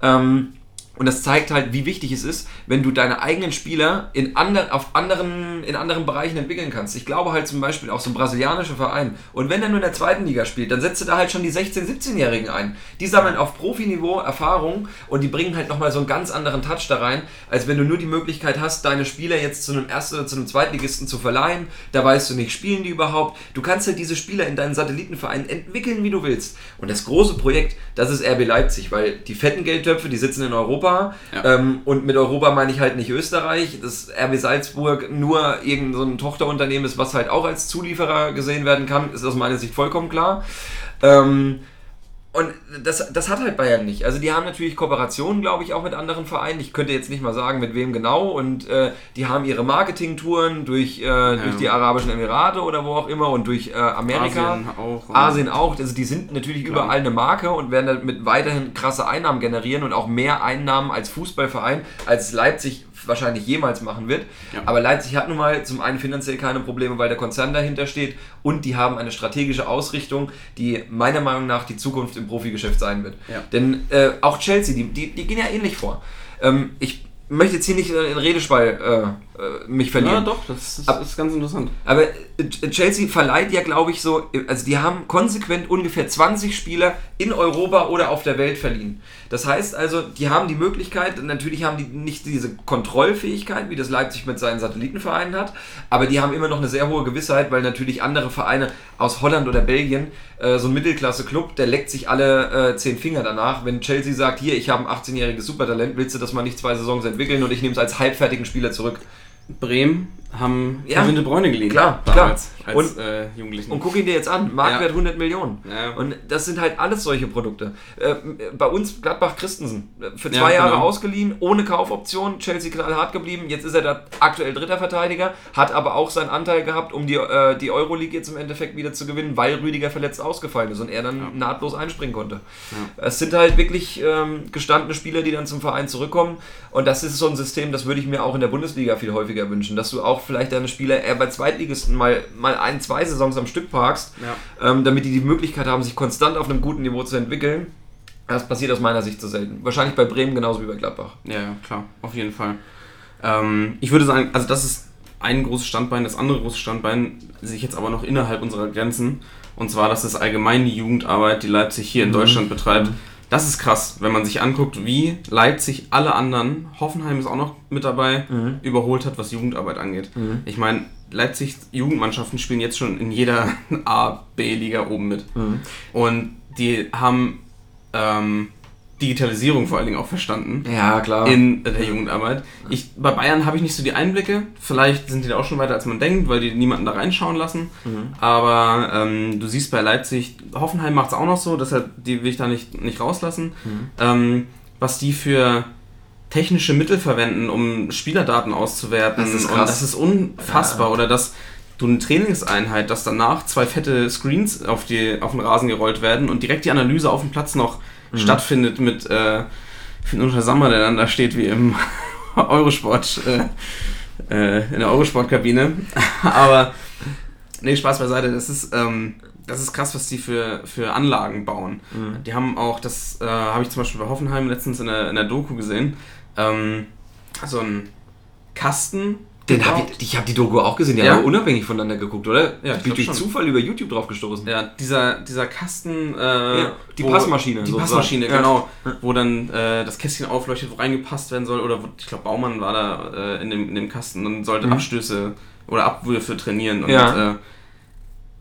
S5: Ähm, und das zeigt halt, wie wichtig es ist, wenn du deine eigenen Spieler in, ander, auf anderen, in anderen Bereichen entwickeln kannst. Ich glaube halt zum Beispiel auch so ein brasilianischer Verein. Und wenn er nur in der zweiten Liga spielt, dann setzt du da halt schon die 16-, 17-Jährigen ein. Die sammeln auf Profiniveau Erfahrung und die bringen halt nochmal so einen ganz anderen Touch da rein, als wenn du nur die Möglichkeit hast, deine Spieler jetzt zu einem Ersten oder zu einem Zweitligisten zu verleihen. Da weißt du nicht, spielen die überhaupt. Du kannst halt diese Spieler in deinen Satellitenvereinen entwickeln, wie du willst. Und das große Projekt, das ist RB Leipzig, weil die fetten Geldtöpfe, die sitzen in Europa.
S4: Ja.
S5: Ähm, und mit Europa meine ich halt nicht Österreich. Das RB Salzburg nur irgendein so ein Tochterunternehmen ist, was halt auch als Zulieferer gesehen werden kann, ist aus meiner Sicht vollkommen klar. Ähm, und das, das hat halt Bayern nicht. Also die haben natürlich Kooperationen, glaube ich, auch mit anderen Vereinen. Ich könnte jetzt nicht mal sagen, mit wem genau. Und äh, die haben ihre Marketingtouren durch, äh, durch die Arabischen Emirate oder wo auch immer und durch äh, Amerika.
S4: Asien auch.
S5: Asien auch. Also die sind natürlich
S4: Klar.
S5: überall eine Marke und werden damit weiterhin krasse Einnahmen generieren und auch mehr Einnahmen als Fußballverein, als Leipzig wahrscheinlich jemals machen wird.
S4: Ja.
S5: Aber Leipzig hat nun mal zum einen finanziell keine Probleme, weil der Konzern dahinter steht und die haben eine strategische Ausrichtung, die meiner Meinung nach die Zukunft im Profigeschäft sein wird.
S4: Ja.
S5: Denn äh, auch Chelsea, die, die, die gehen ja ähnlich vor. Ähm, ich möchte jetzt hier nicht in Redespall äh, mich verlieren.
S4: Ja, doch, das ist,
S5: Ab-
S4: ist ganz interessant.
S5: Aber äh, Chelsea verleiht ja, glaube ich, so, also die haben konsequent ungefähr 20 Spieler in Europa oder auf der Welt verliehen. Das heißt also, die haben die Möglichkeit, natürlich haben die nicht diese Kontrollfähigkeit, wie das Leipzig mit seinen Satellitenvereinen hat, aber die haben immer noch eine sehr hohe Gewissheit, weil natürlich andere Vereine aus Holland oder Belgien, äh, so ein Mittelklasse-Club, der leckt sich alle äh, zehn Finger danach. Wenn Chelsea sagt, hier, ich habe ein 18-jähriges Supertalent, willst du das mal nicht zwei Saisons entwickeln und ich nehme es als halbfertigen Spieler zurück.
S4: Bremen haben
S5: Ja,
S4: Kevin De Bruyne geliehen.
S5: klar,
S4: damals,
S5: klar.
S4: Als
S5: Und-
S4: äh, Jugendlichen.
S5: Und guck ihn dir jetzt an, Marktwert
S4: Ja.
S5: 100 Millionen.
S4: Ja.
S5: Und das sind halt alles solche Produkte. Äh, bei uns Gladbach Christensen, äh, für
S4: Ja,
S5: zwei Jahre
S4: genau.
S5: ausgeliehen, ohne Kaufoption, Chelsea knallhart geblieben. Jetzt ist er da aktuell dritter Verteidiger, hat aber auch seinen Anteil gehabt, um die, äh, die Euroleague jetzt im Endeffekt wieder zu gewinnen, weil Rüdiger verletzt ausgefallen ist und er dann
S4: Ja.
S5: nahtlos einspringen konnte. Es sind halt wirklich ähm, gestandene Spieler, die dann zum Verein zurückkommen. Und das ist so ein System, das würde ich mir auch in der Bundesliga viel häufiger wünschen, dass du auch vielleicht deine Spieler eher bei Zweitligisten mal, mal ein, zwei Saisons am Stück parkst,
S4: Ja.
S5: ähm, damit die die Möglichkeit haben, sich konstant auf einem guten Niveau zu entwickeln. Das passiert aus meiner Sicht so selten. Wahrscheinlich bei Bremen genauso wie bei Gladbach.
S4: Ja, ja, klar, auf jeden Fall. Ähm, ich würde sagen, also das ist ein großes Standbein, das andere große Standbein sehe ich jetzt aber noch innerhalb unserer Grenzen. Und zwar, das ist allgemein die Jugendarbeit, die Leipzig hier in Deutschland betreibt. Das ist krass, wenn man sich anguckt, wie Leipzig alle anderen, Hoffenheim ist auch noch mit dabei, überholt hat, was Jugendarbeit angeht. Ich meine, Leipzig Jugendmannschaften spielen jetzt schon in jeder [laughs] A, B-Liga oben mit. Und die haben ähm, Digitalisierung vor allen Dingen auch verstanden
S5: Ja, klar.
S4: in der Jugendarbeit. Ich, bei Bayern habe ich nicht so die Einblicke. Vielleicht sind die da auch schon weiter, als man denkt, weil die niemanden da reinschauen lassen. Aber ähm, du siehst bei Leipzig, Hoffenheim macht es auch noch so, deshalb die will ich da nicht, nicht rauslassen. Ähm, was die für technische Mittel verwenden, um Spielerdaten auszuwerten.
S5: Das ist
S4: Und
S5: krass.
S4: das ist unfassbar. Oder dass du eine Trainingseinheit, dass danach zwei fette Screens auf, die, auf den Rasen gerollt werden und direkt die Analyse auf dem Platz noch
S5: Mhm.
S4: stattfindet mit äh, Finn unter Sammer, der dann da steht wie im [laughs] Eurosport, äh, äh, in der Eurosport-Kabine. [laughs] Aber, nee, Spaß beiseite, das ist, ähm, das ist krass, was die für, für Anlagen bauen.
S5: Mhm.
S4: Die haben auch, das äh, habe ich zum Beispiel bei Hoffenheim letztens in der, in der Doku gesehen, ähm, so einen Kasten.
S5: Den hab ich ich habe die Doku auch gesehen, die
S4: Ja.
S5: haben wir unabhängig voneinander geguckt, oder?
S4: Ja,
S5: ich bin durch
S4: schon.
S5: Zufall über YouTube drauf gestoßen.
S4: Ja, dieser, dieser Kasten. Äh,
S5: Ja, die Passmaschine
S4: Die
S5: sozusagen.
S4: Passmaschine,
S5: Ja.
S4: genau. Wo dann äh, das Kästchen aufleuchtet, wo reingepasst werden soll. Oder wo, ich glaube, Baumann war da äh, in, dem, in dem Kasten und sollte Abstöße oder Abwürfe trainieren. Und,
S5: Mhm. Ja.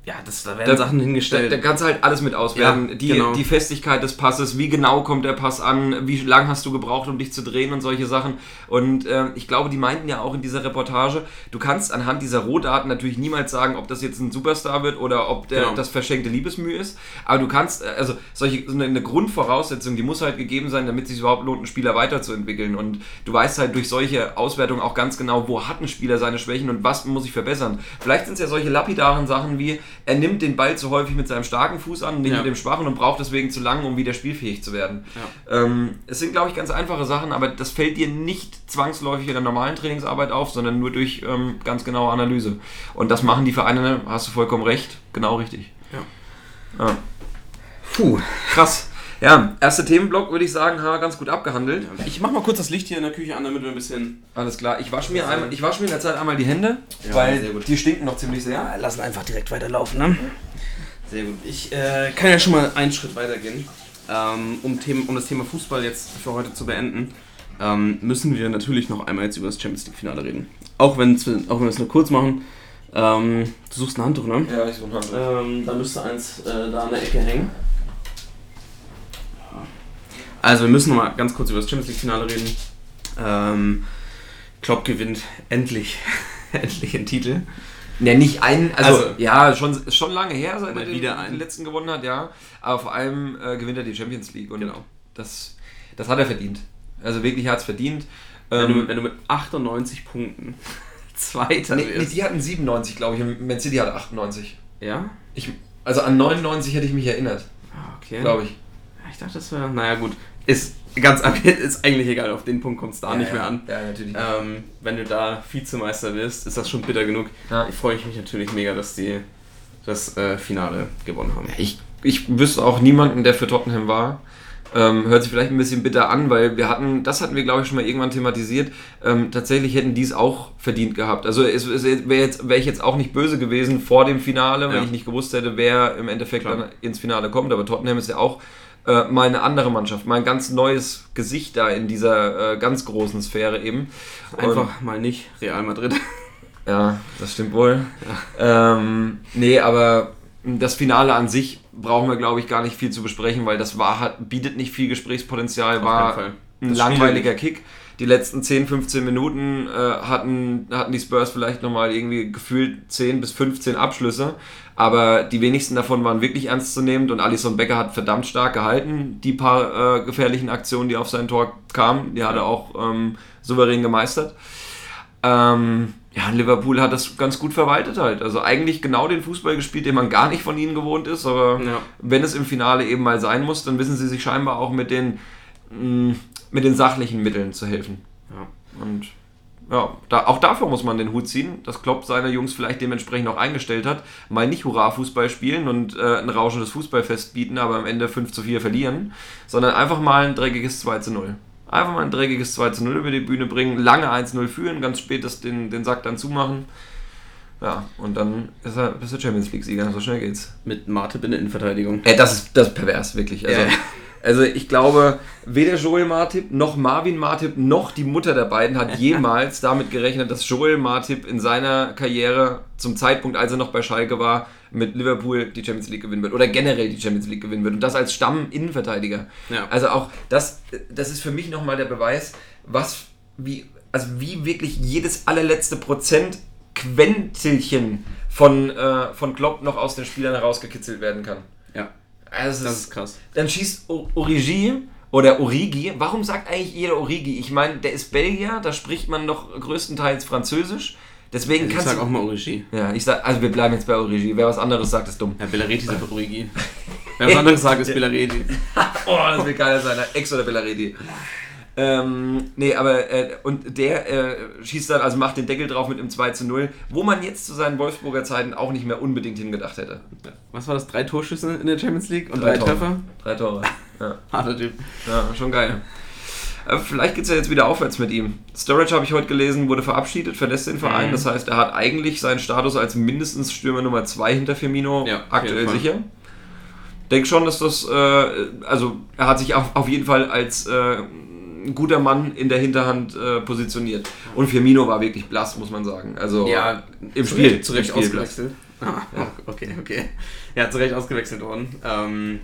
S4: Äh, ja, das, da werden Sachen
S5: Da,
S4: hingestellt.
S5: da kannst du halt alles mit auswerten.
S4: Ja,
S5: die,
S4: genau.
S5: die Festigkeit des Passes, wie genau kommt der Pass an, wie lang hast du gebraucht, um dich zu drehen und solche Sachen. Und ähm, ich glaube, die meinten ja auch in dieser Reportage, du kannst anhand dieser Rohdaten natürlich niemals sagen, ob das jetzt ein Superstar wird oder ob der,
S4: Genau.
S5: das verschenkte Liebesmühe ist. Aber du kannst, äh, also solche, so eine, eine Grundvoraussetzung, die muss halt gegeben sein, damit es sich überhaupt lohnt, einen Spieler weiterzuentwickeln. Und du weißt halt durch solche Auswertungen auch ganz genau, wo hat ein Spieler seine Schwächen und was muss ich verbessern. Vielleicht sind es ja solche lapidaren Sachen wie, er nimmt den Ball zu häufig mit seinem starken Fuß an, nicht
S4: Ja.
S5: mit dem schwachen und braucht deswegen zu lang, um wieder spielfähig zu werden. Ähm, es sind, glaube ich, ganz einfache Sachen, aber das fällt dir nicht zwangsläufig in der normalen Trainingsarbeit auf, sondern nur durch ähm, ganz genaue Analyse. Und das machen die Vereine, hast du vollkommen recht, genau richtig.
S4: Ja.
S5: Ja.
S4: Puh.
S5: Krass. Ja, erster Themenblock würde ich sagen, haben wir ganz gut abgehandelt.
S4: Ich mach mal kurz das Licht hier in der Küche an, damit wir ein bisschen.
S5: Alles klar. Ich wasche mir, einmal, ich wasche mir in der Zeit einmal die Hände, weil die stinken noch ziemlich sehr.
S4: lassen einfach direkt weiterlaufen, ne? Sehr gut. Ich äh, kann ja schon mal einen Schritt weitergehen. Ähm, um, Themen, um das Thema Fußball jetzt für heute zu beenden, ähm, müssen wir natürlich noch einmal jetzt über das Champions League-Finale reden. Auch, wenn's, auch wenn wir es nur kurz machen. Ähm, du suchst ein Handtuch, ne?
S5: Ja, ich so ein Handtuch.
S4: Ähm, da müsste eins äh, da an der Ecke hängen. Also wir müssen noch mal ganz kurz über das Champions League Finale reden. Ähm, Klopp gewinnt endlich, [laughs] endlich den Titel.
S5: Ja, nicht einen, also,
S4: Also-
S5: ja, schon, schon lange her, seit er den,
S4: wieder einen.
S5: den letzten gewonnen hat, ja. Aber vor allem äh, gewinnt er die Champions League und
S4: Genau.
S5: das, das hat er verdient. Also wirklich hat es verdient.
S4: Wenn, du,
S5: Ähm,
S4: wenn du mit 98 Punkten [laughs] Zweiter
S5: nee, nee, die hatten 97, glaube ich, und Man City hatte 98.
S4: ja?
S5: Ich, also an 99 hätte ich mich erinnert,
S4: Ah, Okay.
S5: glaube ich.
S4: Ich dachte, das wäre. Naja, gut. Ist ganz [laughs] ist eigentlich egal, auf den Punkt kommt es da nicht
S5: ja,
S4: mehr an.
S5: Ja, natürlich.
S4: Ähm, wenn du da Vizemeister wirst, ist das schon bitter genug.
S5: Ja.
S4: Ich freue mich natürlich mega, dass die das äh, Finale gewonnen haben.
S5: Ich, ich wüsste auch niemanden, der für Tottenham war. Ähm, hört sich vielleicht ein bisschen bitter an, weil wir hatten, das hatten wir glaube ich schon mal irgendwann thematisiert, ähm, tatsächlich hätten die es auch verdient gehabt. Also wäre wär ich jetzt auch nicht böse gewesen vor dem Finale, wenn
S4: Ja.
S5: ich nicht gewusst hätte, wer im Endeffekt
S4: Klar.
S5: dann ins Finale kommt. Aber Tottenham ist ja auch äh, mal eine andere Mannschaft, mal ein ganz neues Gesicht da in dieser äh, ganz großen Sphäre eben.
S4: Einfach mal nicht Real Madrid. [laughs]
S5: Ja, das stimmt wohl. Ähm, nee, aber das Finale an sich brauchen wir, glaube ich, gar nicht viel zu besprechen, weil das war, hat, bietet nicht viel Gesprächspotenzial, war ein
S4: Das
S5: langweiliger Kick. Die letzten 10, 15 Minuten äh, hatten, hatten die Spurs vielleicht nochmal irgendwie gefühlt 10 bis 15 Abschlüsse, aber die wenigsten davon waren wirklich ernstzunehmend und Alisson Becker hat verdammt stark gehalten. Die paar äh, gefährlichen Aktionen, die auf sein Tor kamen, die hat er auch ähm, souverän gemeistert. Ähm, ja, Liverpool hat das ganz gut verwaltet halt. Also eigentlich genau den Fußball gespielt, den man gar nicht von ihnen gewohnt ist. Aber
S4: Ja.
S5: wenn es im Finale eben mal sein muss, dann wissen sie sich scheinbar auch mit den, mh, mit den sachlichen Mitteln zu helfen.
S4: Ja.
S5: Und ja, da, auch dafür muss man den Hut ziehen, dass Klopp seine Jungs vielleicht dementsprechend auch eingestellt hat, mal nicht Hurra-Fußball spielen und äh, ein rauschendes Fußballfest bieten, aber am Ende 5 zu 4 verlieren, sondern einfach mal ein dreckiges 2 zu 0. Einfach mal ein dreckiges 2 zu 0 über die Bühne bringen, lange 1-0 führen, ganz spät das, den, den Sack dann zumachen. Ja, und dann ist er, bist du Champions League-Sieger, so schnell geht's.
S4: Mit Martip in der Innenverteidigung.
S5: Äh, das, ist, das ist pervers, wirklich. Also,
S4: Ja.
S5: Also ich glaube, weder Joel Martip noch Marvin Martip noch die Mutter der beiden hat [laughs] jemals damit gerechnet, dass Joel Martip in seiner Karriere zum Zeitpunkt, als er noch bei Schalke war, mit Liverpool die Champions League gewinnen wird oder generell die Champions League gewinnen wird und das als Stamm-Innenverteidiger.
S4: Ja.
S5: Also auch das, das ist für mich nochmal der Beweis, was, wie, also wie wirklich jedes allerletzte Prozent Quentelchen von, äh, von Klopp noch aus den Spielern herausgekitzelt werden kann. Also
S4: das
S5: es
S4: ist krass.
S5: dann schießt Origi oder Origi. Warum sagt eigentlich jeder Origi? Ich meine, der ist Belgier, da spricht man doch größtenteils Französisch. Deswegen
S4: Ich
S5: kannst
S4: sag
S5: du.
S4: auch mal Origi.
S5: Ja, ich sag, also wir bleiben jetzt bei Origi. Wer was anderes sagt, ist dumm.
S4: Ja, Bellareti sagt Origi. [laughs] Wer was anderes sagt, ist Bellareti. [laughs]
S5: Oh, das will geiler sein. Ex oder Bellaredi. Ähm, nee, aber äh, und der äh, schießt dann, also macht den Deckel drauf mit einem 2 zu 0, wo man jetzt zu seinen Wolfsburger Zeiten auch nicht mehr unbedingt hingedacht hätte.
S4: Was war das? Drei Torschüsse in der Champions League und drei,
S5: Tore.
S4: Treffer?
S5: Drei Tore. Ja. [laughs]
S4: Harter Typ.
S5: Ja, schon geil. Aber vielleicht geht es ja jetzt wieder aufwärts mit ihm. Storage habe ich heute gelesen, wurde verabschiedet, verlässt den Verein.
S4: Mhm.
S5: Das heißt, er hat eigentlich seinen Status als mindestens Stürmer Nummer 2 hinter Firmino
S4: Ja,
S5: aktuell sicher. Denk schon, dass das, äh, also er hat sich auf, auf jeden Fall als äh, ein guter Mann in der Hinterhand äh, positioniert. Und Firmino war wirklich blass, muss man sagen. Also
S4: Ja,
S5: im Spiel.
S4: Zu Recht
S5: Spiel
S4: ausgewechselt. Ah, [laughs] okay, okay. Ja, zu Recht ausgewechselt worden. Ähm,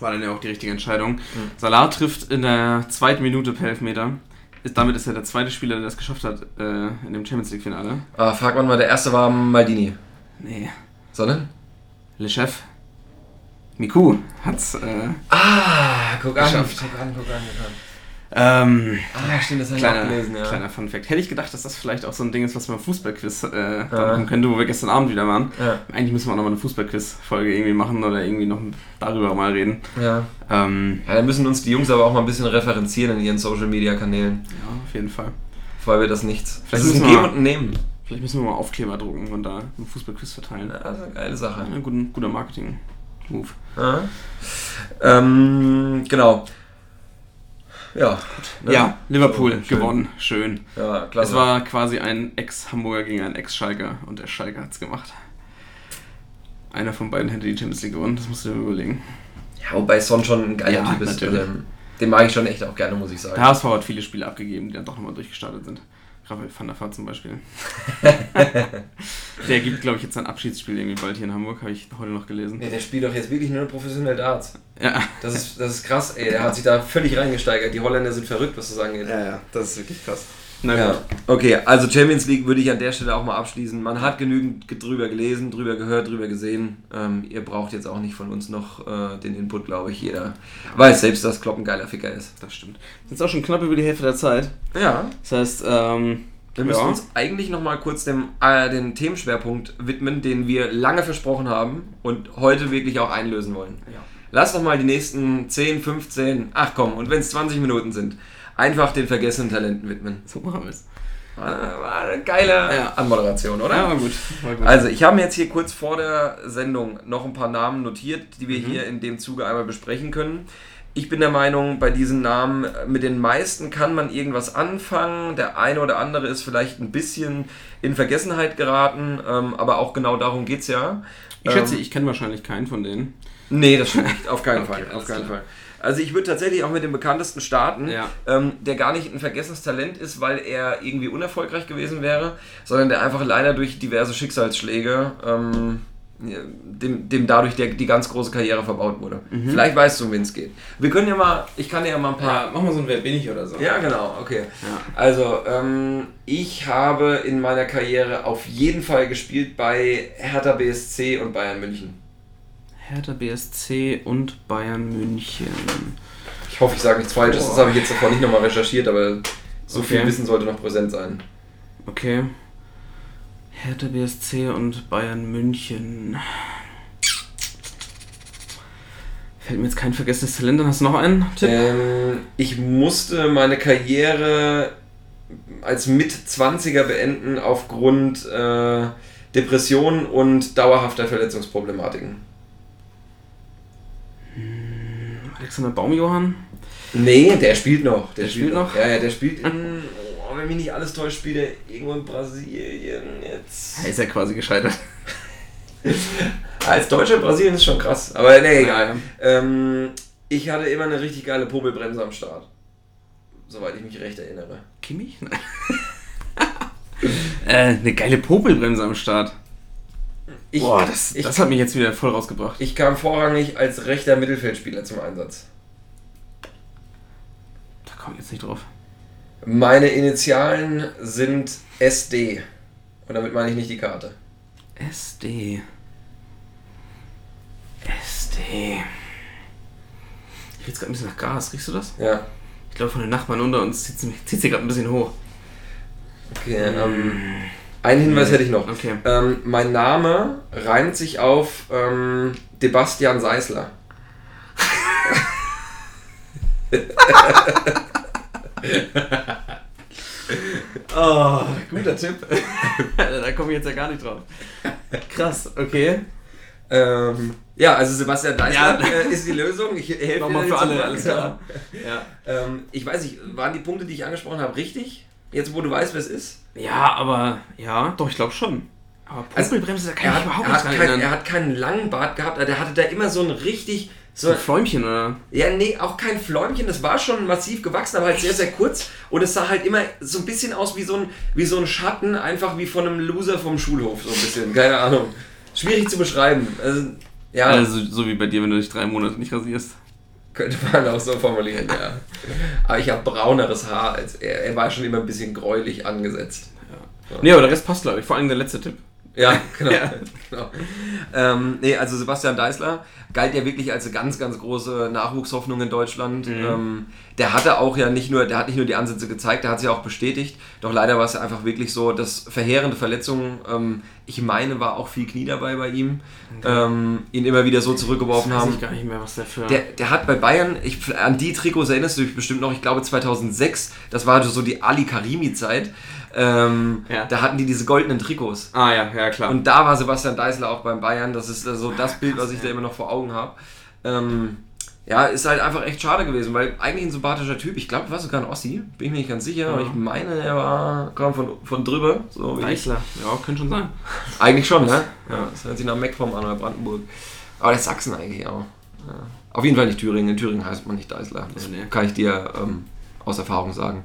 S4: war dann ja auch die richtige Entscheidung. Salah trifft in der zweiten Minute per Elfmeter. Ist, damit ist er der zweite Spieler, der das geschafft hat äh, in dem Champions League-Finale.
S5: Ah, frag man mal, der erste war Maldini.
S4: Nee.
S5: Sondern?
S4: Le Chef. Miku hat's. Äh,
S5: Ah, guck an. Guck an, guck an, guck an.
S4: Ähm,
S5: Ah, stimmt, das habe ich auch
S4: kleiner,
S5: gelesen, ja.
S4: kleiner Fun Fact. Hätte ich gedacht, dass das vielleicht auch so ein Ding ist, was man im Fußballquiz äh, dann machen könnte, wo wir gestern Abend wieder waren.
S5: Ja.
S4: Eigentlich müssen wir auch nochmal eine Fußballquiz-Folge irgendwie machen oder irgendwie noch darüber mal reden.
S5: Ja.
S4: Ähm,
S5: Ja, dann müssen uns die Jungs aber auch mal ein bisschen referenzieren in ihren Social Media Kanälen.
S4: ja, auf jeden Fall.
S5: Vorher wird das nichts.
S4: Vielleicht
S5: das ist ein
S4: müssen wir
S5: Geben und ein Nehmen.
S4: Vielleicht müssen wir mal Aufkleber drucken und da einen Fußballquiz verteilen.
S5: Ja, das ist eine geile Sache.
S4: Ein guter, guter Marketing-Move.
S5: Ja. Ähm, genau. Ja. ne?
S4: Ja, Liverpool
S5: schön.
S4: gewonnen. Schön.
S5: Ja, klasse.
S4: Es war quasi ein Ex-Hamburger gegen einen Ex-Schalker und der Schalker hat's gemacht. Einer von beiden hätte die Champions League gewonnen, das musst du dir überlegen.
S5: ja, wobei Son schon ein geiler
S4: Ja,
S5: Typ ist.
S4: natürlich.
S5: Ähm, Den mag ich schon echt auch gerne, muss ich sagen.
S4: Der HSV hat viele Spiele abgegeben, die dann doch nochmal durchgestartet sind. Raphael van der Vaart zum Beispiel. [laughs] der gibt, glaube ich, jetzt sein Abschiedsspiel irgendwie bald hier in Hamburg, habe ich heute noch gelesen.
S5: Nee, der spielt doch jetzt wirklich nur professionell Darts.
S4: Ja.
S5: Das ist, das ist krass, ey. Der hat sich da völlig reingesteigert. Die Holländer sind verrückt, was das angeht.
S4: ja, das ist wirklich krass. Na
S5: Ja, okay, also Champions League würde ich an der Stelle auch mal abschließen. Man hat genügend ge- drüber gelesen, drüber gehört, drüber gesehen. Ähm, ihr braucht jetzt auch nicht von uns noch äh, den Input, glaube ich. Jeder weiß selbst, dass Klopp ein geiler Ficker ist.
S4: Das stimmt. Jetzt auch schon knapp über die Hälfte der Zeit.
S5: Ja,
S4: Das heißt, ähm,
S5: wir müssen
S4: ja.
S5: uns eigentlich noch mal kurz dem, äh, den Themenschwerpunkt widmen, den wir lange versprochen haben und heute wirklich auch einlösen wollen.
S4: Ja.
S5: Lass doch mal die nächsten 10, 15, ach komm, und wenn es 20 Minuten sind, einfach den vergessenen Talenten widmen.
S4: So machen wir es.
S5: War, war eine geile
S4: Ja.
S5: Anmoderation, oder?
S4: Ja, war gut. War gut.
S5: Also, ich habe mir jetzt hier kurz vor der Sendung noch ein paar Namen notiert, die
S4: Mhm.
S5: wir hier in dem Zuge einmal besprechen können. Ich bin der Meinung, bei diesen Namen, mit den meisten kann man irgendwas anfangen. Der eine oder andere ist vielleicht ein bisschen in Vergessenheit geraten, ähm, aber auch genau darum geht es ja.
S4: ich schätze,
S5: ähm,
S4: ich kenne wahrscheinlich keinen von denen.
S5: Nee, das stimmt nicht. Auf keinen [laughs]
S4: Okay,
S5: Fall. Auf keinen
S4: klar.
S5: Fall. Also ich würde tatsächlich auch mit dem bekanntesten starten,
S4: Ja.
S5: ähm, der gar nicht ein vergessenes Talent ist, weil er irgendwie unerfolgreich gewesen wäre, sondern der einfach leider durch diverse Schicksalsschläge ähm, ja, dem, dem dadurch der, die ganz große Karriere verbaut wurde.
S4: Mhm.
S5: Vielleicht weißt du, um wen es geht. Wir können ja mal, ich kann ja mal ein paar...
S4: mach mal so ein Wer bin ich oder so.
S5: Ja, genau, okay.
S4: Ja.
S5: Also, ähm, ich habe in meiner Karriere auf jeden Fall gespielt bei Hertha BSC und Bayern München.
S4: Hertha BSC und Bayern München.
S5: Ich hoffe, ich sage nichts Falsches, das habe ich jetzt davor nicht nochmal recherchiert, aber so
S4: Okay.
S5: viel Wissen sollte noch präsent sein.
S4: Okay. Hertha BSC und Bayern München. Fällt mir jetzt kein vergessenes Talent an. Hast du noch einen Tipp?
S5: Ähm, ich musste meine Karriere als Mit-20er beenden aufgrund äh, Depression und dauerhafter Verletzungsproblematiken.
S4: Alexander Baumjohann?
S5: Nee, der spielt noch. Der,
S4: Der spielt noch?
S5: Ja, ja, der spielt in, [laughs] oh, wenn mich nicht alles täuscht, spielt er irgendwo in Brasilien jetzt.
S4: Er ist ja quasi gescheitert. [laughs]
S5: Als Deutscher Brasilien ist schon krass. Aber nee, egal.
S4: Ja.
S5: Ähm, ich hatte immer eine richtig geile Popelbremse am Start. Soweit ich mich recht erinnere.
S4: Kimmich? Nein. [laughs] äh, eine geile Popelbremse am Start.
S5: Ich,
S4: Boah, das,
S5: ich,
S4: das hat mich jetzt wieder voll rausgebracht.
S5: ich kam vorrangig als rechter Mittelfeldspieler zum Einsatz.
S4: Da komme ich jetzt nicht drauf.
S5: Meine Initialen sind SD. Und damit meine ich nicht die Karte.
S4: SD. SD. Ich jetzt gerade ein bisschen nach Gas. Riechst du das?
S5: Ja.
S4: Ich glaube, von den Nachbarn unter uns zieht sie, zieht sie gerade ein bisschen hoch.
S5: Okay, ähm, einen Hinweis hätte ich noch.
S4: Okay.
S5: Ähm, mein Name reimt sich auf ähm, Sebastian Seißler. [laughs]
S4: Oh, guter Tipp. [laughs] da komme ich jetzt ja gar nicht drauf. Krass, okay.
S5: Ähm, ja, also Sebastian Deißler
S4: Ja.
S5: äh, ist die Lösung. Ich helfe
S4: Nochmal für alle, alles [laughs] klar. Ja.
S5: Ähm, ich weiß nicht, waren die Punkte, die ich angesprochen habe, richtig? Jetzt, wo du weißt, wer es ist?
S4: Ja, aber ja, doch, ich glaube schon. Aber Popelbremse, da kann
S5: Er
S4: ich
S5: hat,
S4: überhaupt
S5: er,
S4: nicht
S5: kein,
S4: erinnern.
S5: er hat keinen langen Bart gehabt, der hatte da immer so ein richtig.
S4: so
S5: So,
S4: ein Fläumchen, oder?
S5: ja, nee, auch kein Fläumchen, das war schon massiv gewachsen, aber halt sehr, sehr kurz. Und es sah halt immer so ein bisschen aus wie so ein, wie so ein Schatten, einfach wie von einem Loser vom Schulhof, so ein bisschen. Keine Ahnung. Schwierig zu beschreiben. Also, ja,
S4: Also, so wie bei dir, wenn du dich drei Monate nicht rasierst.
S5: Könnte man auch so formulieren, ja. Aber ich habe brauneres Haar als er. Er war schon immer ein bisschen gräulich angesetzt.
S4: Nee, aber der Rest passt, glaube ich. Vor allem der letzte Tipp. [laughs]
S5: Ja, genau.
S4: Ja.
S5: genau. Ähm, nee, also Sebastian Deißler galt ja wirklich als eine ganz, ganz große Nachwuchshoffnung in Deutschland. Ähm, der hatte auch ja nicht nur, der hat nicht nur die Ansätze gezeigt, der hat sie auch bestätigt. Doch leider war es ja einfach wirklich so, dass verheerende Verletzungen, ähm, ich meine, war auch viel Knie dabei bei ihm, ähm, ihn immer wieder so zurückgeworfen
S4: Weiß
S5: haben.
S4: ich gar nicht mehr, was der für.
S5: Der, der hat bei Bayern, ich, an die Trikots erinnerst du dich bestimmt noch, ich glaube 2006, das war so die Ali Karimi-Zeit. Ähm,
S4: Ja.
S5: Da hatten die diese goldenen Trikots.
S4: ah, ja, ja, klar.
S5: Und da war Sebastian Deißler auch beim Bayern. Das ist so das Bild, was ich da immer noch vor Augen habe. Ähm, ja, ist halt einfach echt schade gewesen, weil eigentlich ein sympathischer Typ. Ich glaube, war sogar ein Ossi, bin ich mir nicht ganz sicher, aber ich meine, er war, kam von, von drüber. So.
S4: Deichler. Ja, könnte schon sein.
S5: Eigentlich schon, ne? Ja, das hört sich nach Mecklenburg an oder Brandenburg. Aber der ist Sachsen eigentlich auch. Ja. Auf jeden Fall nicht Thüringen. In Thüringen heißt man nicht Deißler. Das
S4: Nee, nee.
S5: kann ich dir ähm, aus Erfahrung sagen.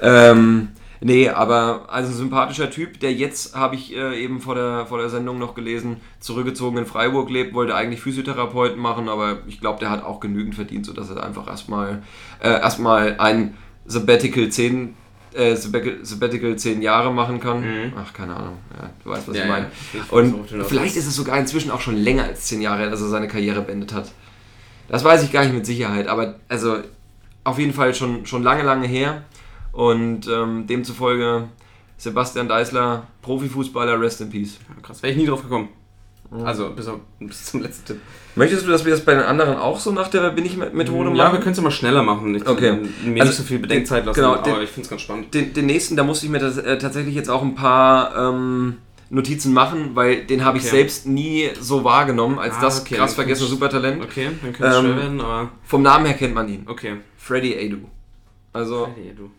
S5: Ähm, nee, aber also ein sympathischer Typ, der jetzt, habe ich äh, eben vor der, vor der Sendung noch gelesen, zurückgezogen in Freiburg lebt, wollte eigentlich Physiotherapeuten machen, aber ich glaube, der hat auch genügend verdient, sodass er einfach erstmal äh, erstmal ein Sabbatical 10 äh, Sabbatical 10 Jahre machen kann.
S4: Mhm.
S5: Ach, keine Ahnung. Ja, du weißt, was
S4: Ja,
S5: ich
S4: ja.
S5: meine.
S4: Weiß,
S5: Und vielleicht ist es sogar inzwischen auch schon länger als 10 Jahre, dass er seine Karriere beendet hat. Das weiß ich gar nicht mit Sicherheit, aber also auf jeden Fall schon, schon lange, lange her. Und ähm, demzufolge Sebastian Deißler, Profifußballer, rest in peace.
S4: Ja, krass. Wäre ich nie drauf gekommen. Also, bis, auf, bis zum letzten Tipp.
S5: Möchtest du, dass wir das bei den anderen auch so nach der Bin ich Methode
S4: Ja, wir
S5: machen?
S4: können es mal schneller machen. Nicht,
S5: Okay.
S4: Mir
S5: Also,
S4: nicht so viel Bedenkzeit lassen,
S5: genau,
S4: aber
S5: den-
S4: ich finde es ganz spannend.
S5: Den, den nächsten, da musste ich mir das, äh, tatsächlich jetzt auch ein paar ähm, Notizen machen, weil den habe ich
S4: Okay.
S5: selbst nie so wahrgenommen als
S4: Ah,
S5: das
S4: okay,
S5: krass vergessene Supertalent.
S4: Okay, dann könnte es
S5: Ähm,
S4: schwer werden, aber
S5: Vom Namen her kennt man ihn.
S4: okay.
S5: Freddy Adu. Also,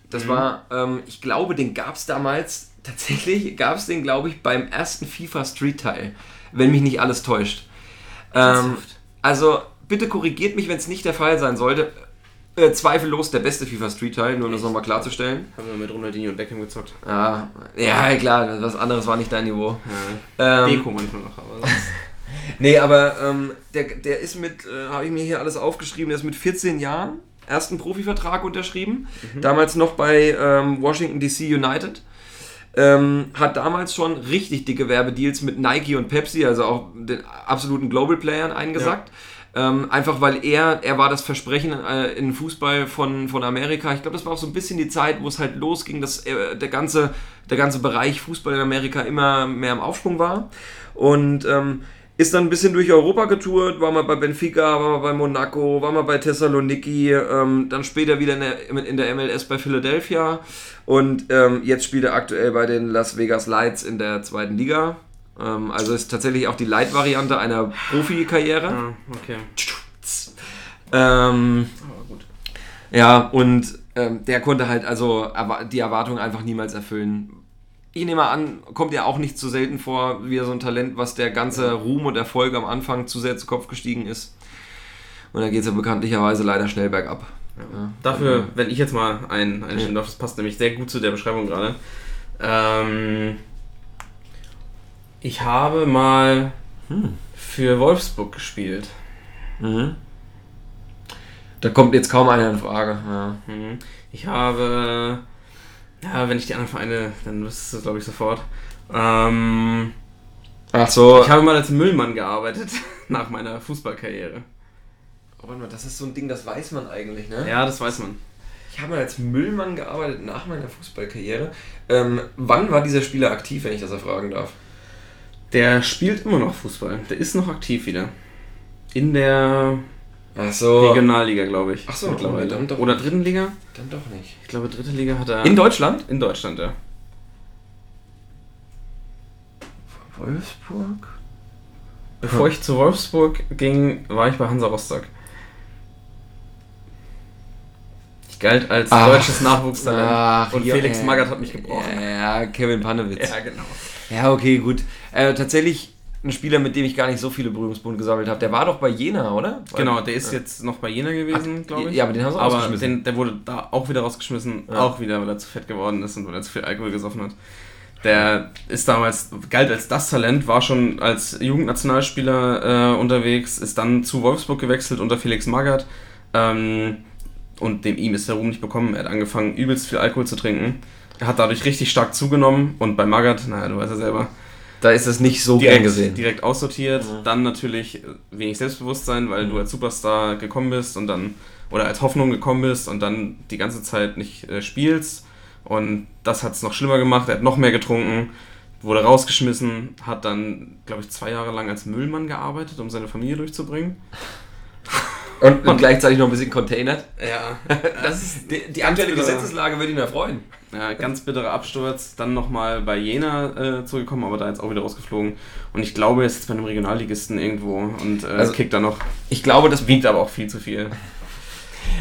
S5: das
S4: Mhm.
S5: war, ähm, ich glaube, den gab es damals, [laughs] tatsächlich gab es den, glaube ich, beim ersten FIFA Street Teil, wenn mich nicht alles täuscht. Ähm, also, bitte korrigiert mich, wenn es nicht der Fall sein sollte. Äh, zweifellos der beste FIFA Street Teil, nur um das nochmal klarzustellen.
S4: Haben wir mit Ronaldinho und Beckham gezockt.
S5: Ja, ja, klar, was anderes war nicht dein Niveau.
S4: Ja.
S5: Ähm,
S4: Deko manchmal noch, aber sonst- [laughs] [laughs]
S5: Nee, aber ähm, der, der ist mit, äh, habe ich mir hier alles aufgeschrieben, der ist mit 14 Jahren ersten Profivertrag unterschrieben. Damals noch bei ähm, Washington DC United. Ähm, hat damals schon richtig dicke Werbedeals mit Nike und Pepsi, also auch den absoluten Global Playern eingesackt. Ähm, einfach weil er, er war das Versprechen äh, in Fußball von, von Amerika. Ich glaube, das war auch so ein bisschen die Zeit, wo es halt losging, dass äh, der, ganze, der ganze Bereich Fußball in Amerika immer mehr im Aufschwung war. Und ähm, ist dann ein bisschen durch Europa getourt, war mal bei Benfica, war mal bei Monaco, war mal bei Thessaloniki, ähm, dann später wieder in der, in der MLS bei Philadelphia und ähm, jetzt spielt er aktuell bei den Las Vegas Lights in der zweiten Liga. Ähm, also ist tatsächlich auch die Light-Variante einer Profikarriere.
S4: Ah, okay.
S5: Ähm,
S4: Aber gut.
S5: ja, und ähm, der konnte halt also die Erwartungen einfach niemals erfüllen. Ich nehme mal an, kommt ja auch nicht so selten vor, wie so ein Talent, was der ganze Ruhm und Erfolg am Anfang zu sehr zu Kopf gestiegen ist. Und dann geht es ja bekanntlicherweise leider schnell bergab. Ja.
S4: Dafür, wenn ich jetzt mal ein, einstellen darf, das passt nämlich sehr gut zu der Beschreibung gerade. Ähm, ich habe mal für Wolfsburg gespielt.
S5: Mhm. Da kommt jetzt kaum einer in Frage. Ja.
S4: Mhm. Ich habe, ja, wenn ich die anderen Vereine, dann wüsstest du es, glaube ich, sofort. Ähm,
S5: Ach so.
S4: ich habe mal als Müllmann gearbeitet [laughs] nach meiner Fußballkarriere.
S5: Oh, warte mal, das ist so ein Ding, das weiß man eigentlich, ne?
S4: Ja, das weiß man.
S5: Ich habe mal als Müllmann gearbeitet nach meiner Fußballkarriere. Ähm, wann war dieser Spieler aktiv, wenn ich das erfragen darf?
S4: Der spielt immer noch Fußball. Der ist noch aktiv wieder. In der
S5: Ach so.
S4: Regionalliga, glaube ich.
S5: Ach so,
S4: mittlerweile.
S5: dann doch
S4: Oder dritten Liga?
S5: Dann doch nicht.
S4: Ich glaube, dritte Liga hat er.
S5: In Deutschland?
S4: in Deutschland, ja.
S5: Wolfsburg?
S4: Bevor ich zu Wolfsburg ging, war ich bei Hansa Rostock. Ich galt als
S5: Ach.
S4: deutsches Nachwuchstalent.
S5: Ach,
S4: und Felix
S5: ja.
S4: Magath hat mich gebrochen.
S5: Ja, Kevin Panewitz.
S4: Ja, genau.
S5: Ja, okay, gut. Äh, tatsächlich ein Spieler, mit dem ich gar nicht so viele Berührungspunkte gesammelt habe. Der war doch bei Jena, oder?
S4: Genau, der ist jetzt noch bei Jena gewesen, glaube ich.
S5: ja, aber den haben sie
S4: aber
S5: rausgeschmissen.
S4: Den, der wurde da auch wieder rausgeschmissen,
S5: Ja.
S4: auch wieder, weil er zu fett geworden ist und weil er zu viel Alkohol gesoffen hat. Der ist damals, galt als das Talent, war schon als Jugendnationalspieler äh, unterwegs, ist dann zu Wolfsburg gewechselt unter Felix Magath. Ähm, und dem ihm ist der Ruhm nicht bekommen. Er hat angefangen, übelst viel Alkohol zu trinken. Er hat dadurch richtig stark zugenommen und bei Magath, naja, du weißt ja selber,
S5: Da ist es nicht so gern
S4: direkt,
S5: gesehen.
S4: direkt aussortiert. Dann natürlich wenig Selbstbewusstsein, weil du als Superstar gekommen bist und dann, oder als Hoffnung gekommen bist und dann die ganze Zeit nicht äh, spielst. Und das hat es noch schlimmer gemacht. Er hat noch mehr getrunken, wurde rausgeschmissen, hat dann, glaube ich, zwei Jahre lang als Müllmann gearbeitet, um seine Familie durchzubringen. [laughs]
S5: Und, und gleichzeitig noch ein bisschen containert.
S4: Ja, [laughs] das ist
S5: Die, die aktuelle Gesetzeslage würde ihn erfreuen.
S4: Ja, ganz bitterer Absturz. Dann nochmal bei Jena äh, zurückgekommen, aber da jetzt auch wieder rausgeflogen. Und ich glaube, er ist jetzt bei einem Regionalligisten irgendwo und äh,
S5: Also-
S4: kickt da noch.
S5: Ich glaube, das,
S4: Wiegt aber auch viel zu viel.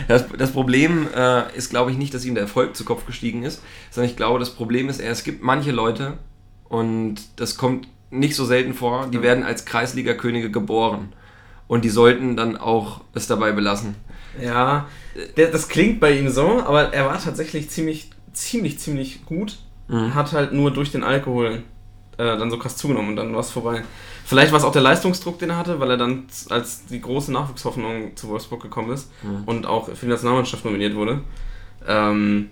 S5: das, das Problem äh, ist, glaube ich, nicht, dass ihm der Erfolg zu Kopf gestiegen ist, sondern ich glaube, das Problem ist eher, es gibt manche Leute, und das kommt nicht so selten vor, die werden als Kreisliga-Könige geboren. Und die sollten dann auch es dabei belassen.
S4: Ja, das klingt bei ihm so, aber er war tatsächlich ziemlich, ziemlich, ziemlich gut. Hat halt nur durch den Alkohol äh, dann so krass zugenommen und dann war es vorbei. Vielleicht war es auch der Leistungsdruck, den er hatte, weil er dann als die große Nachwuchshoffnung zu Wolfsburg gekommen ist und auch für die Nationalmannschaft nominiert wurde. Ähm,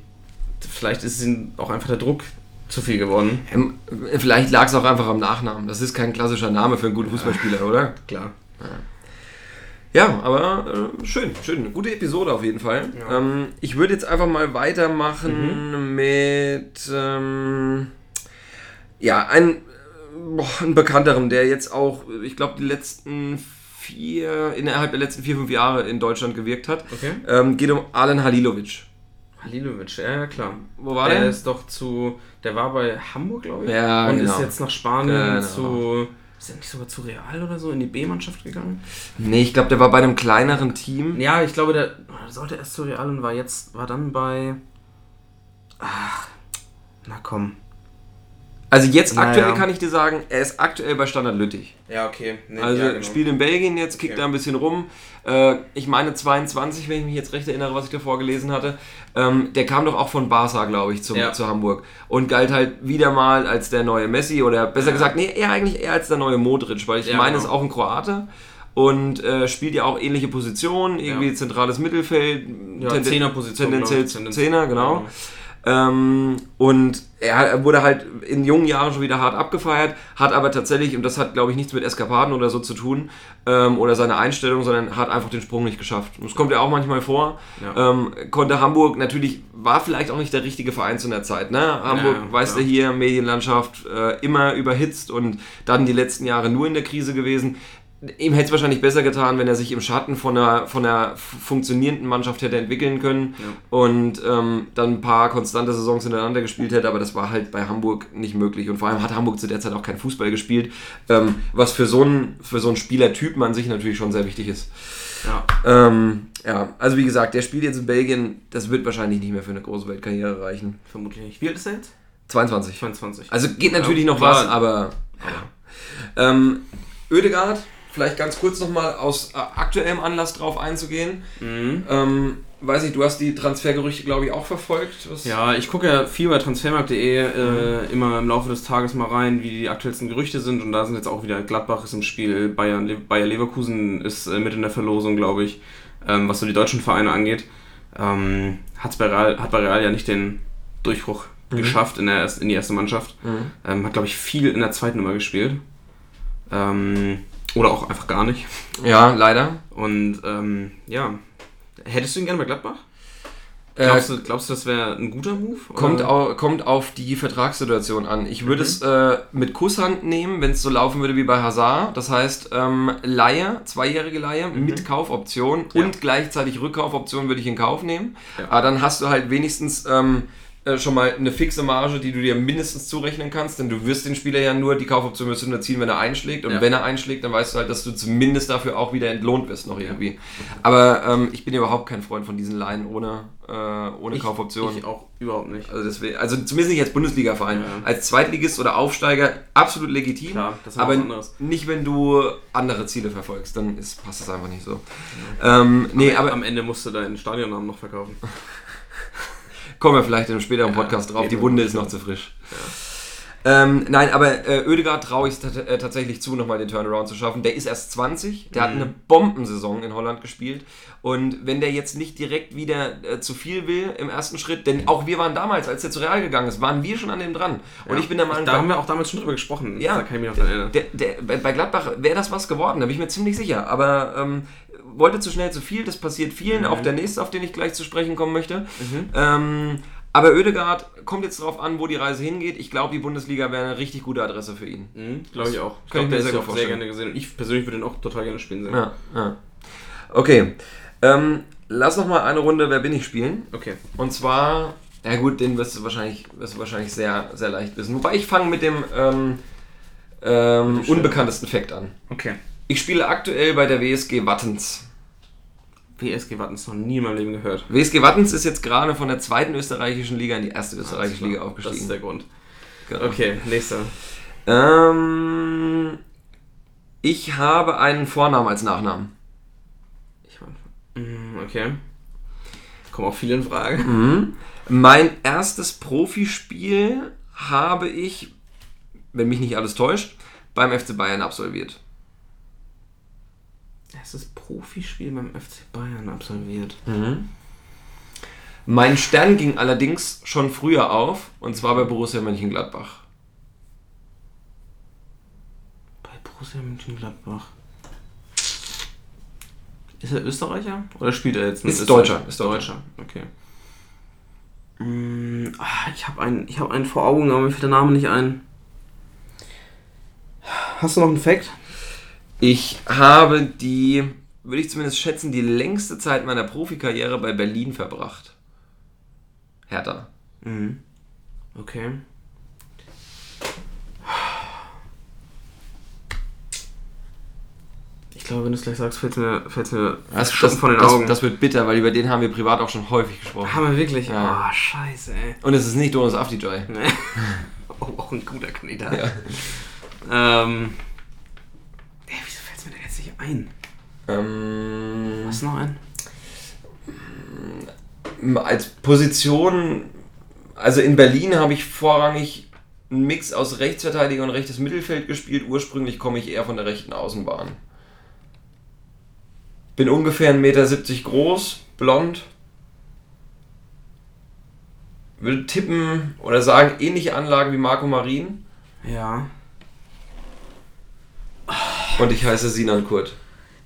S4: vielleicht ist ihm auch einfach der Druck zu viel geworden.
S5: Ähm, vielleicht lag es auch einfach am Nachnamen. Das ist kein klassischer Name für einen guten Fußballspieler, oder?
S4: Klar.
S5: Ja, aber äh, schön, schön. Eine gute Episode auf jeden Fall.
S4: Ja.
S5: Ähm, ich würde jetzt einfach mal weitermachen mit ähm, ja, ein, boah, ein bekannteren, der jetzt auch, ich glaube, die letzten vier, innerhalb der letzten vier, fünf Jahre in Deutschland gewirkt hat.
S4: Okay.
S5: Ähm, geht um Alen Halilovic.
S4: Halilovic, ja, ja klar.
S5: Wo war
S4: der
S5: der?
S4: ist doch zu. Der war bei Hamburg, glaube ich.
S5: Ja,
S4: und
S5: genau.
S4: ist jetzt nach Spanien
S5: Genau.
S4: zu. Ist er nicht sogar zu Real oder so in die B-Mannschaft gegangen?
S5: Nee, ich glaube, der war bei einem kleineren Team.
S4: Ja, ich glaube, der der sollte erst zu Real und war jetzt, war dann bei. Ach, na komm.
S5: Also jetzt
S4: Naja.
S5: aktuell kann ich dir sagen, er ist aktuell bei Standard Lüttich.
S4: Ja, okay. Nee,
S5: Also
S4: ja, genau.
S5: spielt in Belgien jetzt, kickt
S4: Okay.
S5: da ein bisschen rum. Äh, ich meine 22, wenn ich mich jetzt recht erinnere, was ich davor gelesen hatte. Ähm, der kam doch auch von Barca, glaube ich, zum,
S4: Ja.
S5: zu Hamburg. Und galt halt wieder mal als der neue Messi oder besser
S4: Ja.
S5: gesagt, nee, eher eigentlich eher als der neue Modric, weil ich
S4: Ja,
S5: meine,
S4: genau.
S5: ist auch ein Kroate. Und äh, spielt ja auch ähnliche Positionen, irgendwie
S4: Ja.
S5: zentrales Mittelfeld,
S4: Ja,
S5: tenden-
S4: Zehnerposition,
S5: tendenziell Zehner, genau. Ähm, und er wurde halt in jungen Jahren schon wieder hart abgefeiert, hat aber tatsächlich, und das hat glaube ich nichts mit Eskapaden oder so zu tun, ähm, oder seine Einstellung, sondern hat einfach den Sprung nicht geschafft. Das kommt ja auch manchmal vor.
S4: Ja.
S5: Ähm, konnte Hamburg natürlich, war vielleicht auch nicht der richtige Verein zu einer Zeit. Ne? Hamburg,
S4: Ja,
S5: weißt du, hier Medienlandschaft äh, immer überhitzt und dann die letzten Jahre nur in der Krise gewesen. Ihm hätte es wahrscheinlich besser getan, wenn er sich im Schatten von einer, von einer funktionierenden Mannschaft hätte entwickeln können und ähm, dann ein paar konstante Saisons hintereinander gespielt hätte, aber das war halt bei Hamburg nicht möglich. Und vor allem hat Hamburg zu der Zeit auch kein Fußball gespielt, ähm, was für so einen für so einen Spielertypen an sich natürlich schon sehr wichtig ist.
S4: Ja.
S5: Ähm, ja, also wie gesagt, der spielt jetzt in Belgien, das wird wahrscheinlich nicht mehr für eine große Weltkarriere reichen.
S4: Vermutlich nicht. Wie alt ist er jetzt?
S5: 22.
S4: 22.
S5: Also geht natürlich
S4: Ja,
S5: noch
S4: klar.
S5: was, aber. aber. Ähm, Oedegaard, vielleicht ganz kurz nochmal aus äh, aktuellem Anlass drauf einzugehen.
S4: Mhm.
S5: Ähm, weiß nicht, du hast die Transfergerüchte, glaube ich, auch verfolgt. Was?
S4: Ja, ich gucke ja viel bei transfermarkt.de äh, immer im Laufe des Tages mal rein, wie die aktuellsten Gerüchte sind. Und da sind jetzt auch wieder Gladbach ist im Spiel, Bayern, Le Bayer Leverkusen ist äh, mit in der Verlosung, glaube ich, ähm, was so die deutschen Vereine angeht. Ähm, hat's bei Real, hat bei Real ja nicht den Durchbruch geschafft in, der, in die erste Mannschaft.
S5: Mhm.
S4: Ähm, hat, glaube ich, viel in der zweiten Nummer gespielt. Ähm, oder auch einfach gar nicht.
S5: Ja, leider.
S4: Und ähm, ja, hättest du ihn gerne bei Gladbach?
S5: Äh,
S4: Glaubst, du, glaubst du, das wäre ein guter Move?
S5: Kommt,
S4: Oder?
S5: au, kommt auf die Vertragssituation an. Ich
S4: Mhm.
S5: würde es äh, mit Kusshand nehmen, wenn es so laufen würde wie bei Hazard. Das heißt, ähm, Leihe, zweijährige Leihe mit Kaufoption
S4: Mhm. Ja.
S5: und gleichzeitig Rückkaufoption würde ich in Kauf nehmen.
S4: Ja.
S5: Aber dann hast du halt wenigstens ähm, äh, schon mal eine fixe Marge, die du dir mindestens zurechnen kannst, denn du wirst den Spieler ja nur, die Kaufoption wirst du nur ziehen, wenn er einschlägt. Und
S4: Ja.
S5: wenn er einschlägt, dann weißt du halt, dass du zumindest dafür auch wieder entlohnt wirst noch irgendwie. Aber ähm, ich bin ja überhaupt kein Freund von diesen Leihen ohne, äh, ohne
S4: ich,
S5: Kaufoption.
S4: Ich auch überhaupt nicht.
S5: Also, deswegen, also zumindest nicht als Bundesliga-Verein.
S4: Ja.
S5: Als Zweitligist oder Aufsteiger absolut legitim.
S4: Klar,
S5: aber nicht, wenn du andere Ziele verfolgst. Dann ist, passt das einfach nicht so. Ähm, nee,
S4: aber
S5: aber
S4: am Ende musst du deinen Stadionnamen noch verkaufen. [laughs]
S5: kommen wir vielleicht in einem späteren Podcast drauf. Die
S4: noch.
S5: Wunde ist noch zu frisch. Ähm, nein, aber äh, Oedegaard traue ich äh, tatsächlich zu, nochmal den Turnaround zu schaffen. Der ist erst 20, der hat
S4: Mhm.
S5: eine Bombensaison in Holland gespielt. Und wenn der jetzt nicht direkt wieder äh, zu viel will im ersten Schritt, denn auch wir waren damals, als der zu Real gegangen ist, waren wir schon an dem dran. Und ich bin der Meinung,
S4: Da haben wir auch damals schon drüber gesprochen.
S5: Ja.
S4: Da kann ich mich noch dran erinnern.
S5: Der, der, bei bei Gladbach wäre das was geworden, da bin ich mir ziemlich sicher. Aber ähm, wollte zu schnell zu viel, das passiert vielen,
S4: Mhm.
S5: auch der nächste, auf den ich gleich zu sprechen kommen möchte. Ähm, aber Oedegaard kommt jetzt darauf an, wo die Reise hingeht. Ich glaube, die Bundesliga wäre eine richtig gute Adresse für ihn.
S4: Mhm, Glaube ich auch. Ich glaube, der ist auch sehr gerne gesehen. Und ich persönlich würde ihn auch total gerne spielen sehen.
S5: Ja, ja. Okay. Ähm, lass noch mal eine Runde Wer bin ich spielen.
S4: Okay.
S5: Und zwar, ja gut, den wirst du wahrscheinlich, wirst du wahrscheinlich sehr, sehr leicht wissen. Wobei ich fange mit dem ähm, ähm, unbekanntesten Fakt an.
S4: Okay.
S5: Ich spiele aktuell bei der WSG Wattens.
S4: WSG Wattens noch nie in meinem Leben gehört.
S5: WSG Wattens ist jetzt gerade von der zweiten österreichischen Liga in die erste österreichische Liga
S4: Das ist
S5: aufgestiegen.
S4: der Grund.
S5: Genau.
S4: Okay, nächster.
S5: Ähm, ich habe einen Vornamen als Nachnamen.
S4: Ich mein, Mm, okay. Kommen auch viele in Frage.
S5: Mein erstes Profispiel habe ich, wenn mich nicht alles täuscht, beim FC Bayern absolviert.
S4: Erstes Profispiel beim FC Bayern absolviert.
S5: Mein Stern ging allerdings schon früher auf, und zwar bei Borussia Mönchengladbach.
S4: Bei Borussia Mönchengladbach. Ist er Österreicher? Oder spielt er jetzt in
S5: Ist
S4: Österreich?
S5: Deutscher, ist Deutscher.
S4: Okay. Mm, ah, ich habe einen, ich hab einen vor Augen, aber mir fällt der Name nicht ein. Hast du noch einen Fact?
S5: Ich habe die, würde ich zumindest schätzen, die längste Zeit meiner Profikarriere bei Berlin verbracht. Hertha.
S4: Mhm. Okay. Ich glaube, wenn du es gleich sagst, fällt mir, fällt mir
S5: Das, das,
S4: von den
S5: das,
S4: Augen.
S5: das wird bitter, weil über den haben wir privat auch schon häufig gesprochen.
S4: haben wir wirklich?
S5: Ja.
S4: Oh, scheiße, ey.
S5: Und es ist nicht Donos Afdijoy.
S4: Nee. [laughs] oh, auch ein guter Kandidat. Ähm. Ey, wieso fällt es mir denn jetzt nicht ein?
S5: Ähm,
S4: du noch einen?
S5: als Position, also in Berlin habe ich vorrangig einen Mix aus Rechtsverteidiger und rechtes Mittelfeld gespielt. Ursprünglich komme ich eher von der rechten Außenbahn. Bin ungefähr 1,70 Meter groß, blond. würde tippen oder sagen, ähnliche Anlagen wie Marco Marin.
S4: Ja.
S5: Und ich heiße Sinan Kurt.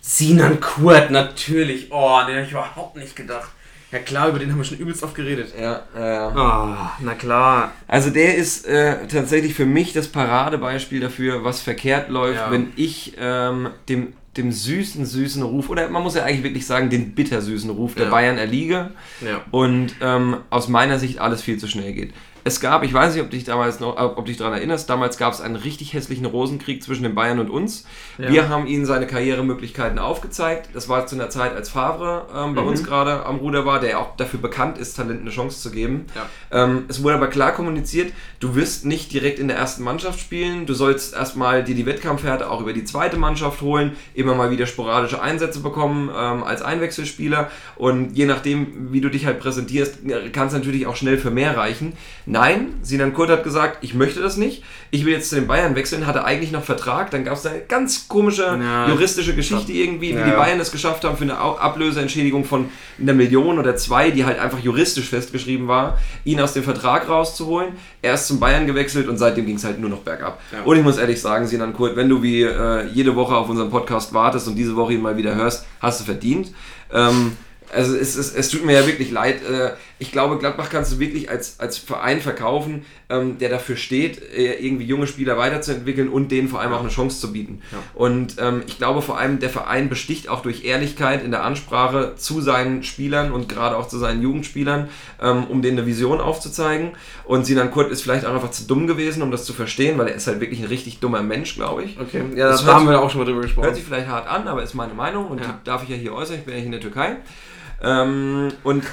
S4: Sinan Kurt, natürlich. Oh, den habe ich überhaupt nicht gedacht. Ja klar, über den haben wir schon übelst oft geredet.
S5: Ja, ja.
S4: Ah, na klar.
S5: Also der ist äh, tatsächlich für mich das Paradebeispiel dafür, was verkehrt läuft,
S4: Ja.
S5: wenn ich ähm, dem, dem süßen, süßen Ruf, oder man muss ja eigentlich wirklich sagen, den bittersüßen Ruf der
S4: Ja.
S5: Bayern erliege
S4: Ja.
S5: und ähm, aus meiner Sicht alles viel zu schnell geht. Es gab, ich weiß nicht, ob dich damals noch, ob dich daran erinnerst, damals gab es einen richtig hässlichen Rosenkrieg zwischen den Bayern und uns.
S4: Ja.
S5: Wir haben ihnen seine Karrieremöglichkeiten aufgezeigt. Das war zu einer Zeit, als Favre ähm, bei
S4: Mhm.
S5: uns gerade am Ruder war, der auch dafür bekannt ist, Talenten eine Chance zu geben.
S4: Ja.
S5: Ähm, es wurde aber klar kommuniziert, du wirst nicht direkt in der ersten Mannschaft spielen, du sollst erstmal dir die Wettkampfhärte auch über die zweite Mannschaft holen, immer mal wieder sporadische Einsätze bekommen ähm, als Einwechselspieler und je nachdem, wie du dich halt präsentierst, kann es natürlich auch schnell für mehr reichen. Nein, Sinan Kurt hat gesagt, ich möchte das nicht, ich will jetzt zu den Bayern wechseln, hatte eigentlich noch Vertrag, dann gab es eine ganz komische
S4: Ja.
S5: juristische Geschichte irgendwie, wie
S4: Ja.
S5: die Bayern es geschafft haben, für eine Ablöseentschädigung von einer Million oder zwei, die halt einfach juristisch festgeschrieben war, ihn aus dem Vertrag rauszuholen. Er ist zum Bayern gewechselt und seitdem ging es halt nur noch bergab.
S4: Ja.
S5: Und ich muss ehrlich sagen, Sinan Kurt, wenn du wie äh, jede Woche auf unseren Podcast wartest und diese Woche ihn mal wieder hörst, hast du verdient. Ähm, also es, es, es tut mir ja wirklich leid. Äh, ich glaube, Gladbach kannst du wirklich als, als Verein verkaufen, ähm, der dafür steht, äh, irgendwie junge Spieler weiterzuentwickeln und denen vor allem auch eine Chance zu bieten.
S4: Ja.
S5: Und ähm, ich glaube vor allem, der Verein besticht auch durch Ehrlichkeit in der Ansprache zu seinen Spielern und gerade auch zu seinen Jugendspielern, ähm, um denen eine Vision aufzuzeigen. Und Sinan Kurt ist vielleicht auch einfach zu dumm gewesen, um das zu verstehen, weil er ist halt wirklich ein richtig dummer Mensch, glaube ich.
S4: Okay, ja,
S5: Das
S4: da
S5: hört
S4: haben wir auch schon mal drüber gesprochen.
S5: Hört sich vielleicht hart an, aber ist meine Meinung und
S4: Ja.
S5: die darf ich ja hier äußern. Ich bin ja hier in der Türkei. Ähm, und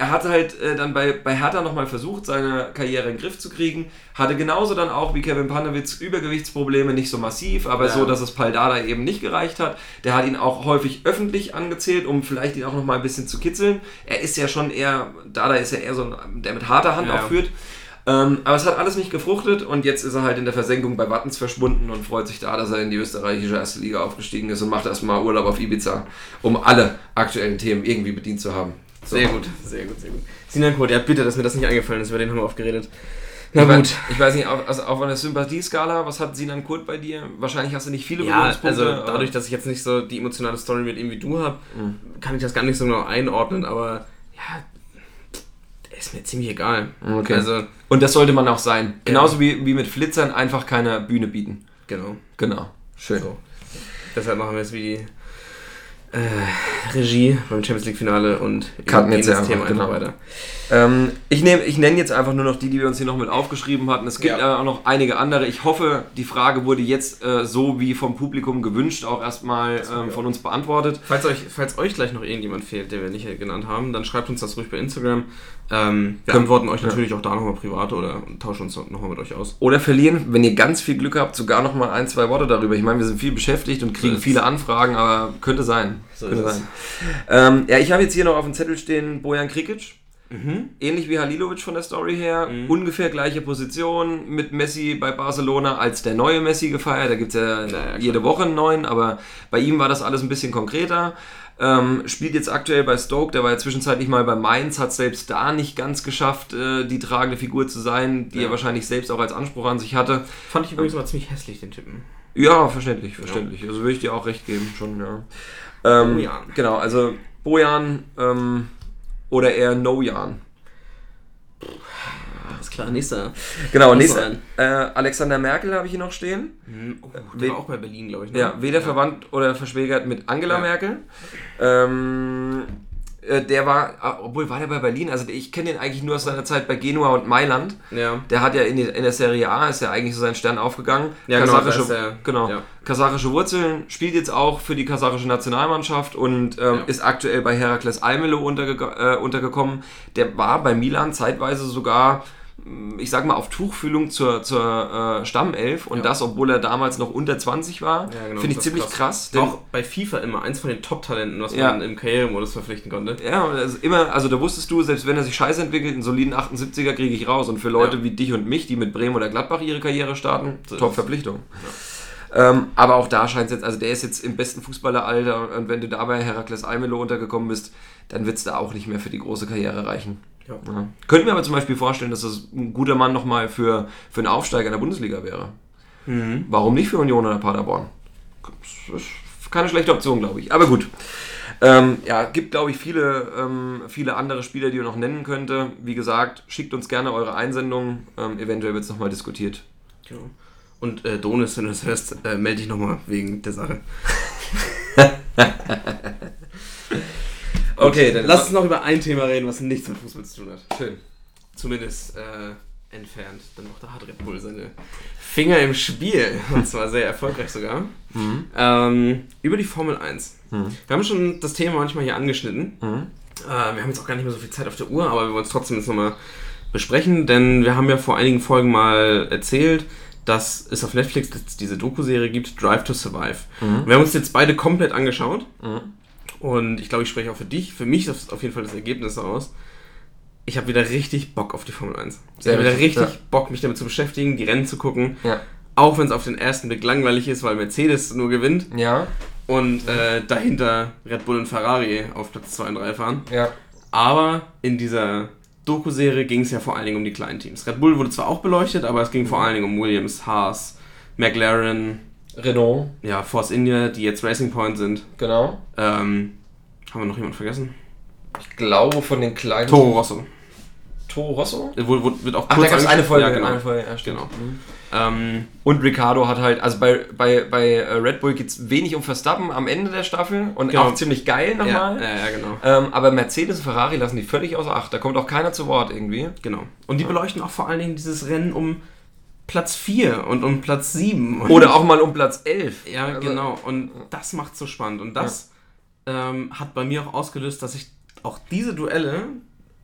S5: er hatte halt äh, dann bei, bei Hertha nochmal versucht, seine Karriere in den Griff zu kriegen. Hatte genauso dann auch wie Kevin Panewitz Übergewichtsprobleme, nicht so massiv, aber
S4: Ja.
S5: so, dass es Paldada eben nicht gereicht hat. Der hat ihn auch häufig öffentlich angezählt, um vielleicht ihn auch nochmal ein bisschen zu kitzeln. Er ist ja schon eher, Dada ist ja eher so ein, der mit harter Hand
S4: Ja.
S5: auch führt. Ähm, aber es hat alles nicht gefruchtet und jetzt ist er halt in der Versenkung bei Wattens verschwunden und freut sich da, dass er in die österreichische erste Liga aufgestiegen ist und macht erstmal Urlaub auf Ibiza, um alle aktuellen Themen irgendwie bedient zu haben. So.
S4: Sehr gut, sehr gut, sehr gut. Sinan Kurt, ja bitte, dass mir das nicht eingefallen ist, über den haben wir oft geredet. Na
S5: Ich
S4: gut.
S5: weiß, ich weiß nicht, auf, also auf einer Sympathieskala, was hat Sinan Kurt bei dir? Wahrscheinlich hast du nicht viele
S4: Ja, also dadurch, dass ich jetzt nicht so die emotionale Story mit ihm wie du habe, kann ich das gar nicht so genau einordnen, aber ja, der ist mir ziemlich egal.
S5: Okay.
S4: Also,
S5: Und das sollte man auch sein. Genauso wie, wie mit Flitzern einfach keine Bühne bieten.
S4: genau.
S5: Genau. Schön.
S4: So. Deshalb machen wir es wie die äh, Regie beim Champions League Finale und
S5: Cutten jetzt
S4: das
S5: einfach,
S4: Thema einfach
S5: genau.
S4: weiter.
S5: Ähm, ich nehm, ich nenne jetzt einfach nur noch die, die wir uns hier noch mit aufgeschrieben hatten. Es gibt
S4: Ja.
S5: auch noch einige andere. Ich hoffe, die Frage wurde jetzt äh, so wie vom Publikum gewünscht auch erstmal ähm, von uns beantwortet.
S4: Falls euch, falls euch gleich noch irgendjemand fehlt, den wir nicht genannt haben, dann schreibt uns das ruhig bei Instagram. Ähm, wir
S5: Ja.
S4: antworten euch
S5: Ja.
S4: natürlich auch da nochmal privat oder tauschen uns nochmal mit euch aus.
S5: Oder verlieren, wenn ihr ganz viel Glück habt, sogar noch mal ein, zwei Worte darüber. Ich meine, wir sind viel beschäftigt und kriegen
S4: So
S5: viele Anfragen, aber könnte sein.
S4: So
S5: könnte sein. Ähm, ja, ich habe jetzt hier noch auf dem Zettel stehen Bojan Krikic.
S4: Mhm.
S5: Ähnlich wie Halilovic von der Story her, ungefähr gleiche Position mit Messi bei Barcelona als der neue Messi gefeiert. Da gibt es ja,
S4: klar.
S5: jede Woche einen neuen, aber bei ihm war das alles ein bisschen konkreter. Ähm, spielt jetzt aktuell bei Stoke, der war ja zwischenzeitlich mal bei Mainz, hat selbst da nicht ganz geschafft, äh, die tragende Figur zu sein, die
S4: Ja.
S5: er wahrscheinlich selbst auch als Anspruch an sich hatte.
S4: Fand ich übrigens mal ziemlich hässlich, den Typen.
S5: Ja, verständlich, verständlich. Also würde ich dir auch recht geben, schon, ja. Ähm,
S4: Bojan.
S5: Genau, also Bojan ähm, oder eher No-Jan.
S4: Alles klar, nächster.
S5: Genau, nächster. Äh, Alexander Merkel habe ich hier noch stehen.
S4: Oh,
S5: We-
S4: der war auch bei Berlin, glaube ich. Ne?
S5: Ja, weder verwandt oder verschwägert mit Angela
S4: Ja.
S5: Merkel. Ähm, äh, der war, ah, obwohl war der bei Berlin, also ich kenne den eigentlich nur aus seiner Zeit bei Genua und Mailand.
S4: Ja.
S5: Der hat ja in, die, in der Serie A, ist ja eigentlich so sein Stern aufgegangen.
S4: Ja, genau,
S5: kasachische,
S4: da ist er-
S5: genau,
S4: ja.
S5: kasachische Wurzeln, spielt jetzt auch für die kasachische Nationalmannschaft und ähm,
S4: Ja.
S5: ist aktuell bei Herakles Almelo unterge äh, untergekommen. Der war bei Milan zeitweise sogar, ich sag mal, auf Tuchfühlung zur, zur äh, Stammelf und
S4: Ja.
S5: das, obwohl er damals noch unter 20 war.
S4: Ja, genau,
S5: Finde ich ziemlich
S4: krass.
S5: krass.
S4: Auch bei FIFA immer eins von den Top-Talenten, was
S5: Ja.
S4: man im Karrieremodus verpflichten konnte.
S5: Ja, also immer, also da wusstest du, selbst wenn er sich scheiße entwickelt, einen soliden 78er kriege ich raus. Und für Leute wie dich und mich, die mit Bremen oder Gladbach ihre Karriere starten,
S4: So ist
S5: top
S4: es.
S5: Verpflichtung. Ähm, aber auch da scheint es jetzt, also der ist jetzt im besten Fußballeralter und wenn du da bei Herakles Almelo untergekommen bist, dann wird es da auch nicht mehr für die große Karriere reichen.
S4: Ja.
S5: Ja. Könnten wir aber zum Beispiel vorstellen, dass das ein guter Mann nochmal für, für einen Aufsteiger in der Bundesliga wäre. Warum nicht für Union oder Paderborn? Das ist keine schlechte Option, glaube ich. Aber gut. Ähm, ja, gibt, glaube ich, viele, ähm, viele andere Spieler, die ihr noch nennen könnte. Wie gesagt, schickt uns gerne eure Einsendungen. Ähm, eventuell wird es nochmal diskutiert.
S4: Genau. Und äh, Donis, wenn du das hörst, äh, melde dich nochmal wegen der Sache. [laughs]
S5: Okay, dann
S4: Lass uns noch über ein Thema reden, was nichts mit Fußball zu tun hat.
S5: schön.
S4: Zumindest äh, entfernt. Dann noch da hat Red Bull seine Finger im Spiel. [laughs] Und zwar sehr erfolgreich sogar. Ähm, über die Formel 1. Wir haben schon das Thema manchmal hier angeschnitten. Äh, wir haben jetzt auch gar nicht mehr so viel Zeit auf der Uhr, aber wir wollen es trotzdem jetzt nochmal besprechen, denn wir haben ja vor einigen Folgen mal erzählt, dass es auf Netflix jetzt diese Doku-Serie gibt, Drive to Survive. Wir haben uns jetzt beide komplett angeschaut. Und ich glaube, ich spreche auch für dich. Für mich ist auf jeden Fall das Ergebnis daraus. Ich habe wieder richtig Bock auf die Formel 1. Ich habe wieder
S5: richtig,
S4: richtig Bock, mich damit zu beschäftigen, die Rennen zu gucken.
S5: Ja.
S4: Auch wenn es auf den ersten Blick langweilig ist, weil Mercedes nur gewinnt
S5: Ja,
S4: und äh, dahinter Red Bull und Ferrari auf Platz 2 und 3 fahren.
S5: ja.
S4: Aber in dieser Doku-Serie ging es ja vor allen Dingen um die kleinen Teams. Red Bull wurde zwar auch beleuchtet, aber es ging vor allen Dingen um Williams, Haas, McLaren,
S5: Renault,
S4: ja, Force India, die jetzt Racing Point sind.
S5: genau.
S4: Ähm, haben wir noch jemanden vergessen?
S5: Ich glaube von den kleinen.
S4: Toro Rosso.
S5: Toro Rosso?
S4: Äh, Wurde, wurde, wird auch
S5: Ach, da gab es eine Folge.
S4: Ja, genau.
S5: Eine Folge ja.
S4: Genau.
S5: Mhm.
S4: Ähm,
S5: Und Ricardo hat halt, also bei, bei, bei äh, Red Bull geht es wenig um Verstappen am Ende der Staffel und
S4: Genau.
S5: auch ziemlich geil
S4: ja,
S5: nochmal.
S4: ja, ja, genau.
S5: Ähm, aber Mercedes und Ferrari lassen die völlig außer Acht. Da kommt auch keiner zu Wort irgendwie.
S4: genau. Und die beleuchten auch vor allen Dingen dieses Rennen um Platz 4 und um Platz 7. Und
S5: Oder auch mal um Platz 11.
S4: Ja,
S5: Also,
S4: genau. Und das macht so spannend. Und das ähm, hat bei mir auch ausgelöst, dass ich auch diese Duelle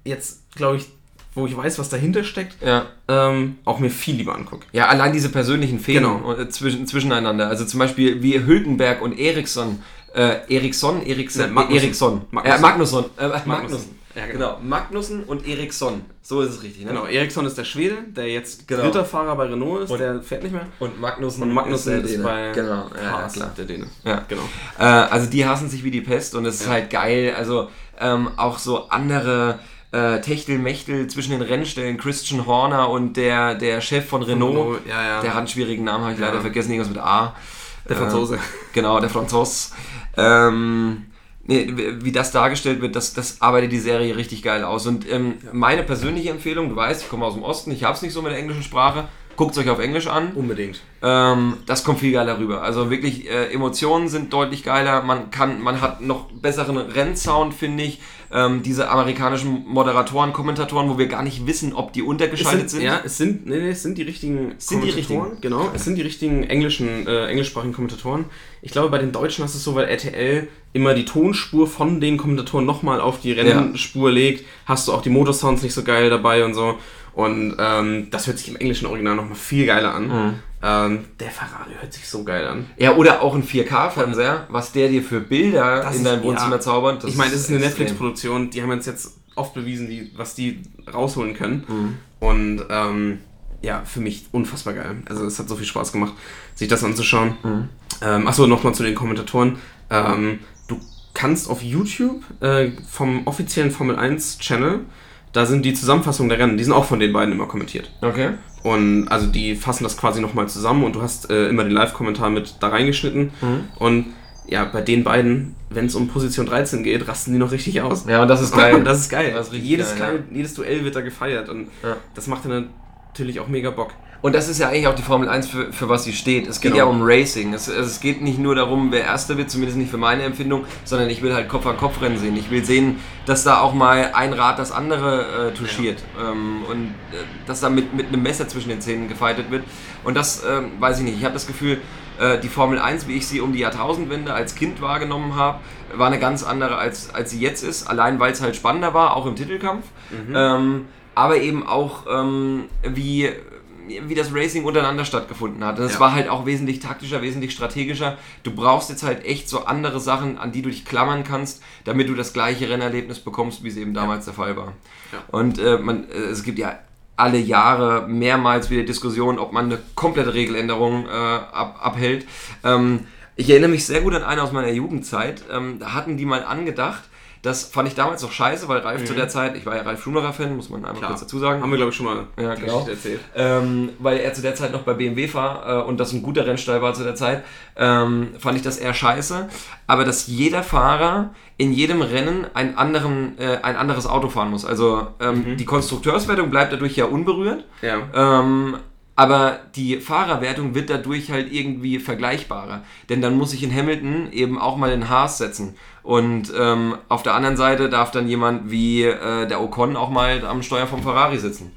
S4: jetzt, glaube ich, wo ich weiß, was dahinter steckt,
S5: Ja.
S4: ähm, auch mir viel lieber angucke.
S5: ja, allein diese persönlichen Fehlen
S4: Genau.
S5: äh, zwischen, zwischeneinander. Also zum Beispiel wie Hülkenberg und Eriksson. Äh, Eriksson, Eriksson,
S4: Nein, Magnussen.
S5: Eriksson.
S4: Magnussen.
S5: Äh, Magnussen. Äh, Magnussen.
S4: Ja, genau.
S5: Genau, Magnussen und Eriksson. So ist es richtig, ne?
S4: Genau, Eriksson ist der Schwede, der jetzt
S5: Genau.
S4: dritter Fahrer bei Renault ist,
S5: Und-
S4: der fährt nicht mehr.
S5: Und Magnussen,
S4: Und Magnussen
S5: der
S4: ist, bei
S5: Genau, ja,
S4: Haas,
S5: klar.
S4: der Däne.
S5: Ja.
S4: Genau.
S5: Äh, also die hassen sich wie die Pest und es ist
S4: Ja.
S5: halt geil. Also ähm, auch so andere äh, Techtelmechtel zwischen den Rennstellen. Christian Horner und der, der Chef von Renault.
S4: Ja, ja.
S5: Der hat einen schwierigen Namen, habe ich leider vergessen, irgendwas mit A.
S4: Der Franzose.
S5: Äh, genau, der Franzos. Ähm, wie wie das dargestellt wird, das, das arbeitet die Serie richtig geil aus. Und ähm, meine persönliche Empfehlung, du weißt, ich komme aus dem Osten, ich habe es nicht so mit der englischen Sprache. Guckt es euch auf Englisch an.
S4: Unbedingt.
S5: Ähm, das kommt viel geiler rüber. Also wirklich, äh, Emotionen sind deutlich geiler. Man kann, man hat noch besseren Rennsound, finde ich. Ähm, diese amerikanischen Moderatoren, Kommentatoren, wo wir gar nicht wissen, ob die
S4: Es
S5: untergeschaltet
S4: sind,
S5: sind.
S4: ja, es sind, nee, nee, es sind die richtigen
S5: Sind die
S4: Kommentatoren, Genau, es sind die richtigen englischen, äh, englischsprachigen Kommentatoren. Ich glaube, bei den Deutschen ist es so, weil RTL immer die Tonspur von den Kommentatoren nochmal auf die Rennspur legt, hast du auch die Motorsounds nicht so geil dabei und so. Und ähm, das hört sich im englischen Original nochmal viel geiler an.
S5: Mhm.
S4: Ähm, der Ferrari hört sich so geil an.
S5: Ja, oder auch ein 4K-Fernseher, was der dir für Bilder
S4: Das
S5: in
S4: ist-
S5: dein Wohnzimmer
S4: ja.
S5: zaubert. das
S4: ich meine, es ist eine. Netflix-Produktion, die haben uns jetzt oft bewiesen, die, was die rausholen können.
S5: Mhm.
S4: Und ähm, ja, für mich unfassbar geil. Also es hat so viel Spaß gemacht, sich das anzuschauen.
S5: Mhm.
S4: Ähm, achso, nochmal zu den Kommentatoren. Ähm, du kannst auf YouTube äh, vom offiziellen Formel 1 Channel, da sind die Zusammenfassungen der Rennen, die sind auch von den beiden immer kommentiert.
S5: Okay.
S4: Und also die fassen das quasi nochmal zusammen und du hast äh, immer den Live-Kommentar mit da reingeschnitten.
S5: Mhm.
S4: Und ja, bei den beiden, wenn es um Position 13 geht, rasten die noch richtig aus.
S5: Ja, und das ist geil. [laughs]
S4: Das ist geil.
S5: Das ist
S4: jedes,
S5: geil,
S4: kleine, jedes Duell wird da gefeiert und
S5: Ja.
S4: das macht dann natürlich auch mega Bock.
S5: Und das ist ja eigentlich auch die Formel 1, für, für was sie steht. Es geht
S4: Genau.
S5: ja um Racing. Es, es geht nicht nur darum, wer Erster wird, zumindest nicht für meine Empfindung, sondern ich will halt Kopf-an-Kopf-Rennen sehen. Ich will sehen, dass da auch mal ein Rad das andere äh, touchiert. Ähm, und äh, dass da mit, mit einem Messer zwischen den Zähnen gefeitet wird. Und das ähm, weiß ich nicht. Ich habe das Gefühl, äh, die Formel 1, wie ich sie um die Jahrtausendwende als Kind wahrgenommen habe, war eine ganz andere, als, als sie jetzt ist. Allein, weil es halt spannender war, auch im Titelkampf. Ähm, aber eben auch, ähm, wie wie das Racing untereinander stattgefunden hat. Und es
S4: Ja.
S5: war halt auch wesentlich taktischer, wesentlich strategischer. Du brauchst jetzt halt echt so andere Sachen, an die du dich klammern kannst, damit du das gleiche Rennerlebnis bekommst, wie es eben damals der Fall war.
S4: Ja.
S5: Und äh, man, äh, es gibt ja alle Jahre mehrmals wieder Diskussionen, ob man eine komplette Regeländerung äh, ab, abhält. Ähm, ich erinnere mich sehr gut an eine aus meiner Jugendzeit. Ähm, da hatten die mal angedacht, das fand ich damals noch scheiße, weil Ralf zu der Zeit, ich war ja Ralf Schumacher-Fan, muss man einmal
S4: Klar.
S5: kurz dazu sagen.
S4: Haben wir, glaube ich, schon mal
S5: Ja, genau.
S4: Erzählt.
S5: Ähm, weil er zu der Zeit noch bei BMW war äh, und das ein guter Rennstall war zu der Zeit, ähm, fand ich das eher scheiße. Aber dass jeder Fahrer in jedem Rennen einen anderen, äh, ein anderes Auto fahren muss. Also ähm, die Konstrukteurswertung bleibt dadurch ja unberührt.
S4: Ja.
S5: Ähm, aber die Fahrerwertung wird dadurch halt irgendwie vergleichbarer. Denn dann muss ich in Hamilton eben auch mal den Haas setzen. Und ähm, auf der anderen Seite darf dann jemand wie äh, der Ocon auch mal am Steuer vom Ferrari sitzen.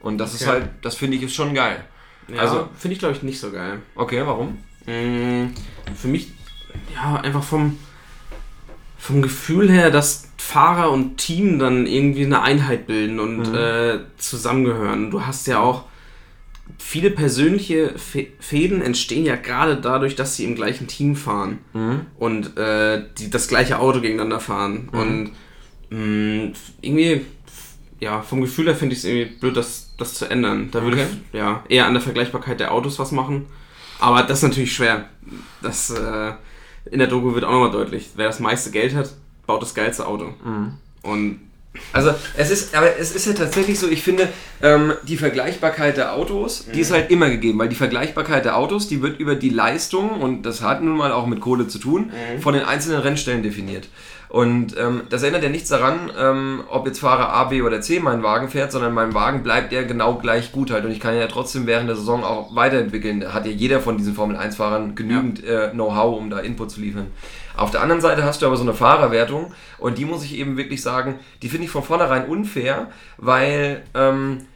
S5: Und das ist
S4: Okay.
S5: halt, das finde ich ist schon geil.
S4: Ja,
S5: Also-
S4: finde ich, glaube ich, nicht so geil.
S5: Okay, warum?
S4: Mm, Für mich, ja, einfach vom, vom Gefühl her, dass Fahrer und Team dann irgendwie eine Einheit bilden und äh, zusammengehören. Du hast ja auch viele persönliche Fe Fäden entstehen ja gerade dadurch, dass sie im gleichen Team fahren und äh, die das gleiche Auto gegeneinander fahren. Und mh, irgendwie, ja, vom Gefühl her finde ich es irgendwie blöd, das, das zu ändern. Da würde
S5: Okay.
S4: ich ja, eher an der Vergleichbarkeit der Autos was machen. Aber das ist natürlich schwer. Das äh, in der Doku wird auch nochmal deutlich. Wer das meiste Geld hat, baut das geilste Auto. Und
S5: Also es ist, aber es ist ja tatsächlich so, ich finde, ähm, die Vergleichbarkeit der Autos, die ist halt immer gegeben, weil die Vergleichbarkeit der Autos, die wird über die Leistung, und das hat nun mal auch mit Kohle zu tun, von den einzelnen Rennstellen definiert. Und ähm, das ändert ja nichts daran, ähm, ob jetzt Fahrer A, B oder C meinen Wagen fährt, sondern mein Wagen bleibt ja genau gleich gut halt. Und ich kann ja trotzdem während der Saison auch weiterentwickeln. Da hat ja jeder von diesen Formel-1-Fahrern genügend äh, Know-how, um da Input zu liefern. Auf der anderen Seite hast du aber so eine Fahrerwertung und die muss ich eben wirklich sagen, die finde ich von vornherein unfair, weil ähm,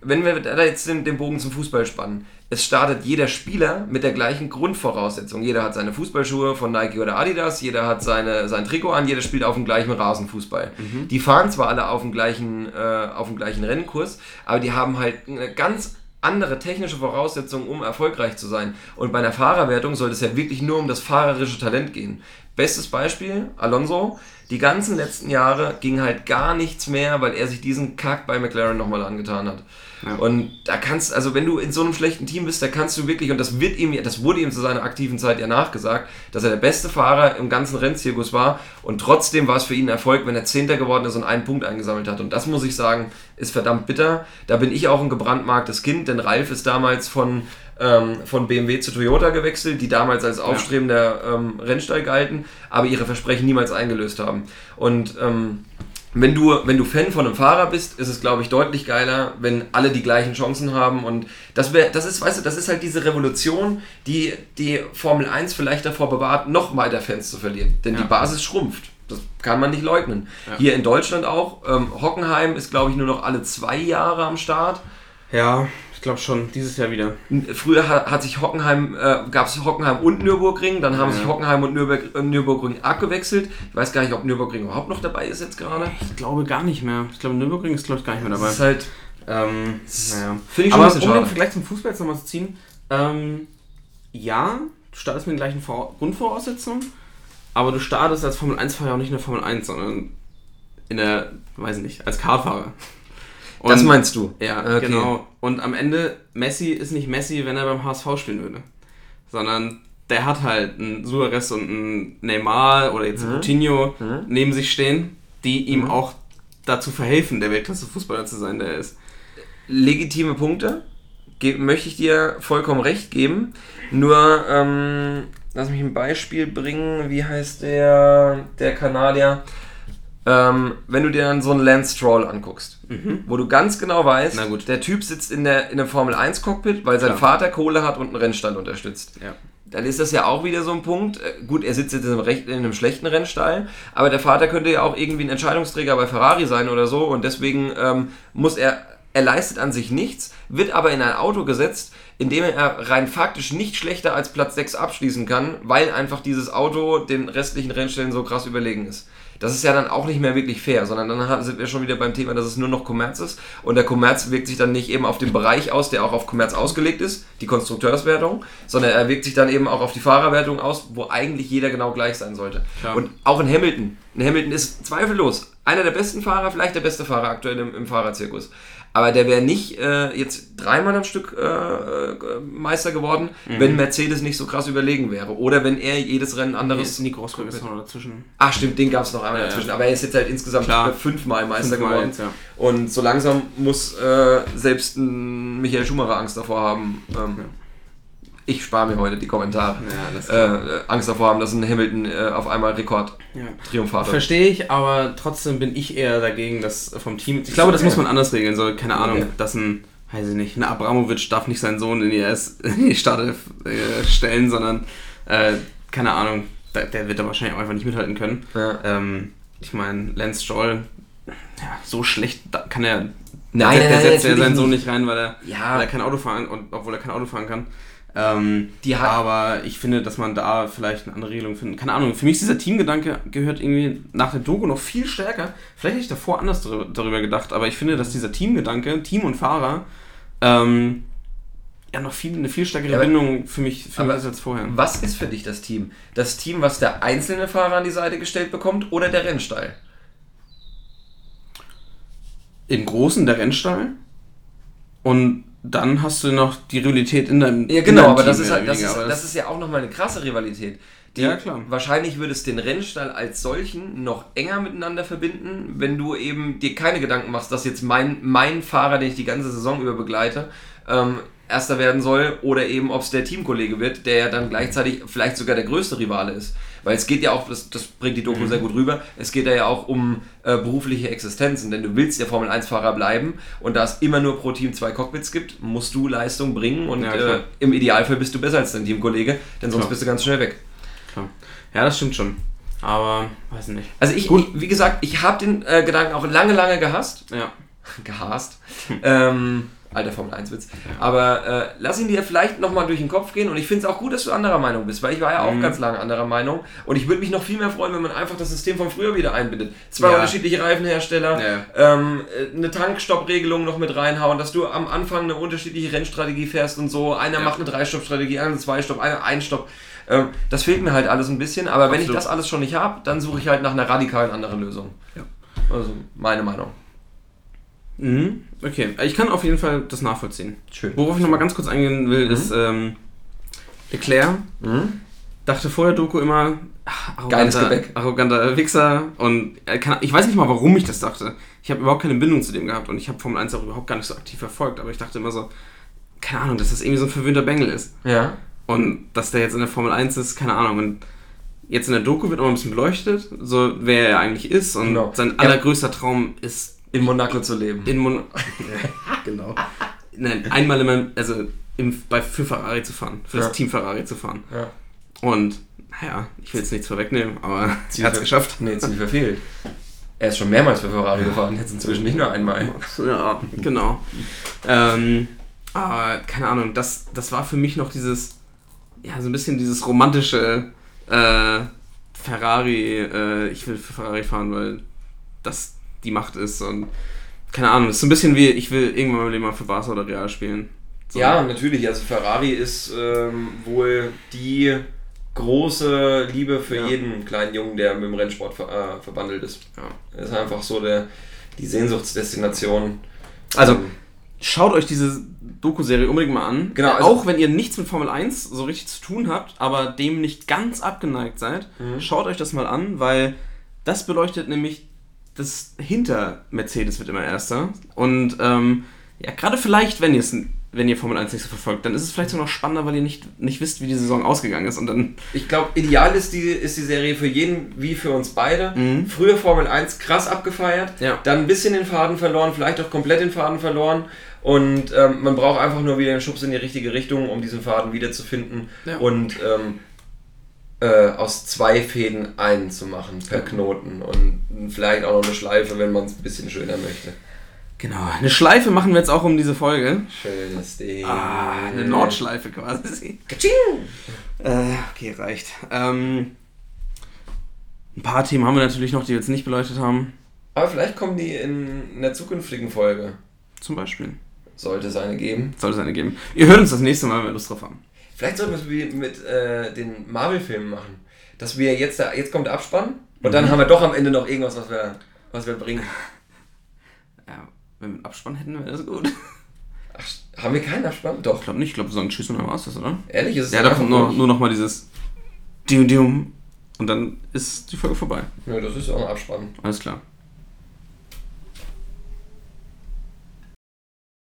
S5: wenn wir da jetzt den, den Bogen zum Fußball spannen, es startet jeder Spieler mit der gleichen Grundvoraussetzung. Jeder hat seine Fußballschuhe von Nike oder Adidas, jeder hat seine, sein Trikot an, jeder spielt auf dem gleichen Rasenfußball. Die fahren zwar alle auf dem gleichen, äh, auf dem gleichen Rennkurs, aber die haben halt eine ganz andere technische Voraussetzungen, um erfolgreich zu sein. Und bei einer Fahrerwertung sollte es ja wirklich nur um das fahrerische Talent gehen. Bestes Beispiel, Alonso. Die ganzen letzten Jahre ging halt gar nichts mehr, weil er sich diesen Kack bei McLaren nochmal angetan hat. Und da kannst, also wenn du in so einem schlechten Team bist, da kannst du wirklich, und das wird ihm, das wurde ihm zu seiner aktiven Zeit ja nachgesagt, dass er der beste Fahrer im ganzen Rennzirkus war und trotzdem war es für ihn ein Erfolg, wenn er Zehnter geworden ist und einen Punkt eingesammelt hat. Und das muss ich sagen, ist verdammt bitter. Da bin ich auch ein gebrandmarktes Kind, denn Ralf ist damals von, ähm, von BMW zu Toyota gewechselt, die damals als aufstrebender ähm, Rennstall galten, aber ihre Versprechen niemals eingelöst haben. Und ähm, wenn du, wenn du Fan von einem Fahrer bist, ist es, glaube ich, deutlich geiler, wenn alle die gleichen Chancen haben. Und das wäre, das ist, weißt du, das ist halt diese Revolution, die die Formel 1 vielleicht davor bewahrt, noch weiter Fans zu verlieren. Denn die Basis schrumpft. Das kann man nicht leugnen. Hier in Deutschland auch. Ähm, Hockenheim ist, glaube ich, nur noch alle zwei Jahre am Start.
S4: ja, glaube schon, dieses Jahr wieder.
S5: Früher hat, hat sich Hockenheim, äh, gab es Hockenheim und Nürburgring, dann haben sich Hockenheim und Nürburg, äh, Nürburgring abgewechselt. Ich weiß gar nicht, ob Nürburgring überhaupt noch dabei ist jetzt gerade.
S4: Ich glaube gar nicht mehr. Ich glaube, Nürburgring ist, glaube ich, gar nicht mehr dabei.
S5: Das ist halt,
S4: Ähm, naja.
S5: finde ich schon
S4: Aber
S5: ein
S4: um
S5: bisschen
S4: den
S5: schade.
S4: Vergleich zum Fußball jetzt nochmal zu ziehen, ähm, ja, du startest mit den gleichen Vor Grundvoraussetzungen, aber du startest als Formel 1-Fahrer auch nicht in der Formel 1, sondern in der, weiß ich nicht, als Kartfahrer. Und,
S5: Das meinst du?
S4: Ja,
S5: Okay.
S4: genau. Und am Ende, Messi ist nicht Messi, wenn er beim HSV spielen würde. Sondern der hat halt einen Suarez und einen Neymar oder jetzt
S5: Mhm.
S4: Coutinho neben sich stehen, die ihm auch dazu verhelfen, der Weltklasse-Fußballer zu sein, der er ist.
S5: legitime Punkte, möchte ich dir vollkommen recht geben. Nur, ähm, lass mich ein Beispiel bringen. Wie heißt der, der Kanadier? Ähm, wenn du dir dann so einen Lance Stroll anguckst, wo du ganz genau weißt, der Typ sitzt in, der, in einem Formel 1 Cockpit, weil sein
S4: Klar.
S5: Vater Kohle hat und einen Rennstall unterstützt
S4: Ja.
S5: dann ist das ja auch wieder so ein Punkt. Äh, Gut, er sitzt jetzt in einem, recht, in einem schlechten Rennstall, aber der Vater könnte ja auch irgendwie ein Entscheidungsträger bei Ferrari sein oder so und deswegen ähm, muss er, er leistet an sich nichts, wird aber in ein Auto gesetzt, in dem er rein faktisch nicht schlechter als Platz 6 abschließen kann, weil einfach dieses Auto den restlichen Rennstellen so krass überlegen ist. Das ist ja dann auch nicht mehr wirklich fair, sondern dann sind wir schon wieder beim Thema, dass es nur noch Kommerz ist. Und der Kommerz wirkt sich dann nicht eben auf den Bereich aus, der auch auf Kommerz ausgelegt ist, die Konstrukteurswertung, sondern er wirkt sich dann eben auch auf die Fahrerwertung aus, wo eigentlich jeder genau gleich sein sollte.
S4: Klar.
S5: Und auch in Hamilton. In Hamilton ist zweifellos einer der besten Fahrer, vielleicht der beste Fahrer aktuell im, im Fahrerzirkus. Aber der wäre nicht äh, jetzt dreimal am Stück äh, äh, Meister geworden,
S4: Mhm.
S5: wenn Mercedes nicht so krass überlegen wäre. Oder wenn er jedes Rennen anderes.
S4: ist Nico Rosberg ist noch dazwischen.
S5: Ach stimmt, den gab es noch einmal
S4: Ja,
S5: dazwischen.
S4: ja.
S5: Aber er ist jetzt halt insgesamt
S4: Klar.
S5: fünfmal Meister
S4: Fünfmal
S5: geworden.
S4: jetzt, ja.
S5: Und so langsam muss äh, selbst ein Michael Schumacher Angst davor haben. Ähm, Ich spare mir heute die Kommentare.
S4: Ja,
S5: äh, äh, Angst davor haben, dass ein Hamilton äh, auf einmal Rekord-Triumph hat.
S4: Verstehe ich, aber trotzdem bin ich eher dagegen, dass vom Team. Ich glaube, das muss man anders regeln. So, keine Ahnung,
S5: Okay.
S4: dass ein, weiß ich nicht, ein Abramovic darf nicht seinen Sohn in die, in die Startelf äh, stellen, sondern, äh, keine Ahnung, der, der wird da wahrscheinlich auch einfach nicht mithalten können.
S5: Ja.
S4: Ähm, ich meine, Lance Stroll, ja, so schlecht da kann er.
S5: Nein,
S4: der, der
S5: nein,
S4: setzt ja seinen Sohn
S5: nicht.
S4: nicht rein, weil er,
S5: Ja.
S4: weil er kein Auto fahren, und, obwohl er kein Auto fahren kann. Ähm, aber ich finde, dass man da vielleicht eine andere Regelung findet. Keine Ahnung, für mich ist dieser Teamgedanke gehört irgendwie nach der Doku noch viel stärker. Vielleicht hätte ich davor anders darüber, gedacht, aber ich finde, dass dieser Teamgedanke, Team und Fahrer, ähm, ja noch viel, eine viel stärkere
S5: Ja,
S4: Bindung für mich, für
S5: aber-
S4: mich ist als vorher.
S5: Was ist für dich das Team? Das Team, was der einzelne Fahrer an die Seite gestellt bekommt oder der Rennstall?
S4: Im Großen der Rennstall und dann hast du noch die Rivalität in deinem
S5: Ja, genau, aber das
S4: Team
S5: ist
S4: mehr
S5: halt, das ist, das ist ja auch nochmal eine krasse Rivalität. Die,
S4: Ja, klar.
S5: Wahrscheinlich würde es den Rennstall als solchen noch enger miteinander verbinden, wenn du eben dir keine Gedanken machst, dass jetzt mein, mein Fahrer, den ich die ganze Saison über begleite, ähm, Erster werden soll oder eben ob es der Teamkollege wird, der ja dann gleichzeitig vielleicht sogar der größte Rivale ist. Weil es geht ja auch, das, das bringt die Doku
S4: Mhm.
S5: sehr gut rüber, es geht ja auch um äh, berufliche Existenzen, denn du willst ja Formel 1-Fahrer bleiben und da es immer nur pro Team zwei Cockpits gibt, musst du Leistung bringen und
S4: Ja,
S5: äh, im Idealfall bist du besser als dein Teamkollege, denn sonst
S4: Klar.
S5: bist du ganz schnell weg.
S4: Klar. Ja, das stimmt schon. Aber, weiß nicht.
S5: Also ich, ich wie gesagt, ich habe den äh, Gedanken auch lange, lange gehasst.
S4: Ja. [laughs]
S5: gehasst. ähm, alter Formel 1 Witz. Aber äh, lass ihn dir vielleicht nochmal durch den Kopf gehen und ich finde es auch gut, dass du anderer Meinung bist, weil ich war ja auch
S4: Mhm.
S5: ganz lange anderer Meinung und ich würde mich noch viel mehr freuen, wenn man einfach das System von früher wieder einbindet. Zwei
S4: Ja.
S5: unterschiedliche Reifenhersteller,
S4: Ja.
S5: ähm, äh, eine Tankstoppregelung noch mit reinhauen, dass du am Anfang eine unterschiedliche Rennstrategie fährst und so. Einer
S4: Ja.
S5: macht eine Drei-Stopp-Strategie, einer eine Zwei-Stopp, einer ein Stopp. Ähm, das fehlt mir halt alles ein bisschen, aber wenn ich
S4: Absolut.
S5: das alles schon nicht habe, dann suche ich halt nach einer radikalen anderen Lösung. Also meine Meinung.
S4: Mhm. Okay, ich kann auf jeden Fall das nachvollziehen.
S5: Schön.
S4: Worauf ich nochmal ganz kurz eingehen will, ist ähm, Leclerc.
S5: Mhm.
S4: Dachte vor der Doku immer, ach,
S5: Geiles
S4: arroganter, arroganter Wichser. Und er kann, ich weiß nicht mal, warum ich das dachte. Ich habe überhaupt keine Bindung zu dem gehabt und ich habe Formel 1 auch überhaupt gar nicht so aktiv verfolgt. Aber ich dachte immer so, keine Ahnung, dass das irgendwie so ein verwöhnter Bengel ist.
S5: Ja.
S4: Und dass der jetzt in der Formel 1 ist, keine Ahnung. Und jetzt in der Doku wird auch ein bisschen beleuchtet, so wer er eigentlich ist. Und
S5: Genau.
S4: sein allergrößter Traum ist
S5: In Monaco zu leben.
S4: in Mon [laughs] genau. Nein, einmal in meinem, also im, bei, für Ferrari zu fahren, für
S5: Ja.
S4: das Team Ferrari zu fahren.
S5: Ja.
S4: Und naja, ich will jetzt nichts vorwegnehmen, aber [laughs] er
S5: Ziel
S4: hat es geschafft.
S5: Nee, Ziel verfehlt. Er ist schon mehrmals für Ferrari gefahren, jetzt inzwischen nicht nur einmal. [laughs]
S4: Ja, genau. Ähm, aber keine Ahnung, das, das war für mich noch dieses, ja, so ein bisschen dieses romantische äh, Ferrari, äh, ich will für Ferrari fahren, weil das die Macht ist und keine Ahnung, ist so ein bisschen wie, ich will irgendwann mal mal für Barca oder Real spielen. So.
S5: Ja, natürlich. Also Ferrari ist ähm, wohl die große Liebe für
S4: Ja.
S5: jeden kleinen Jungen, der mit dem Rennsport ver äh, verbandelt ist.
S4: Ja.
S5: Das ist einfach so der, die Sehnsuchtsdestination.
S4: Also,
S5: Ähm,
S4: Schaut euch diese Doku-Serie unbedingt mal an.
S5: Genau, also-
S4: auch wenn ihr nichts mit Formel 1 so richtig zu tun habt, aber dem nicht ganz abgeneigt seid,
S5: Mhm.
S4: schaut euch das mal an, weil das beleuchtet nämlich das hinter Mercedes wird immer erster. Und ähm, ja, gerade vielleicht, wenn ihr es wenn ihr Formel 1 nicht so verfolgt, dann ist es vielleicht sogar noch spannender, weil ihr nicht, nicht wisst, wie die Saison ausgegangen ist. Und dann,
S5: Ich glaube, ideal ist die, ist die Serie für jeden wie für uns beide.
S4: Mhm.
S5: Früher Formel 1 krass abgefeiert,
S4: Ja.
S5: dann ein bisschen den Faden verloren, vielleicht auch komplett den Faden verloren. Und ähm, man braucht einfach nur wieder einen Schubs in die richtige Richtung, um diesen Faden wiederzufinden
S4: Ja.
S5: und ähm, äh, aus zwei Fäden einen zu machen per Knoten. Und vielleicht auch noch eine Schleife, wenn man es ein bisschen schöner möchte.
S4: genau, eine Schleife machen wir jetzt auch um diese Folge.
S5: Schönes Ding.
S4: Ah, eine Nordschleife quasi.
S5: Katsching!
S4: Äh, okay, reicht. Ähm, ein paar Themen haben wir natürlich noch, die wir jetzt nicht beleuchtet haben.
S5: Aber vielleicht kommen die in einer zukünftigen Folge.
S4: Zum Beispiel.
S5: Sollte es eine geben.
S4: Sollte es eine geben. Ihr hört uns das nächste Mal, wenn wir Lust drauf haben.
S5: Vielleicht sollten wir es wie mit äh, den Marvel-Filmen machen. Dass wir jetzt, da, jetzt kommt der Abspann und dann haben wir doch am Ende noch irgendwas, was wir, was wir bringen. [laughs]
S4: Ja, Wenn wir einen Abspann hätten, wäre das gut. [laughs]
S5: Ach, haben wir keinen Abspann? Doch.
S4: Ich glaube nicht, ich glaube, so ein Tschüss und dann war es das, oder?
S5: Ehrlich, ist es
S4: Ja, da kommt nur, nur noch mal dieses Dium Dium und dann ist die Folge vorbei.
S5: Ja, das ist auch ein Abspann.
S4: Alles klar.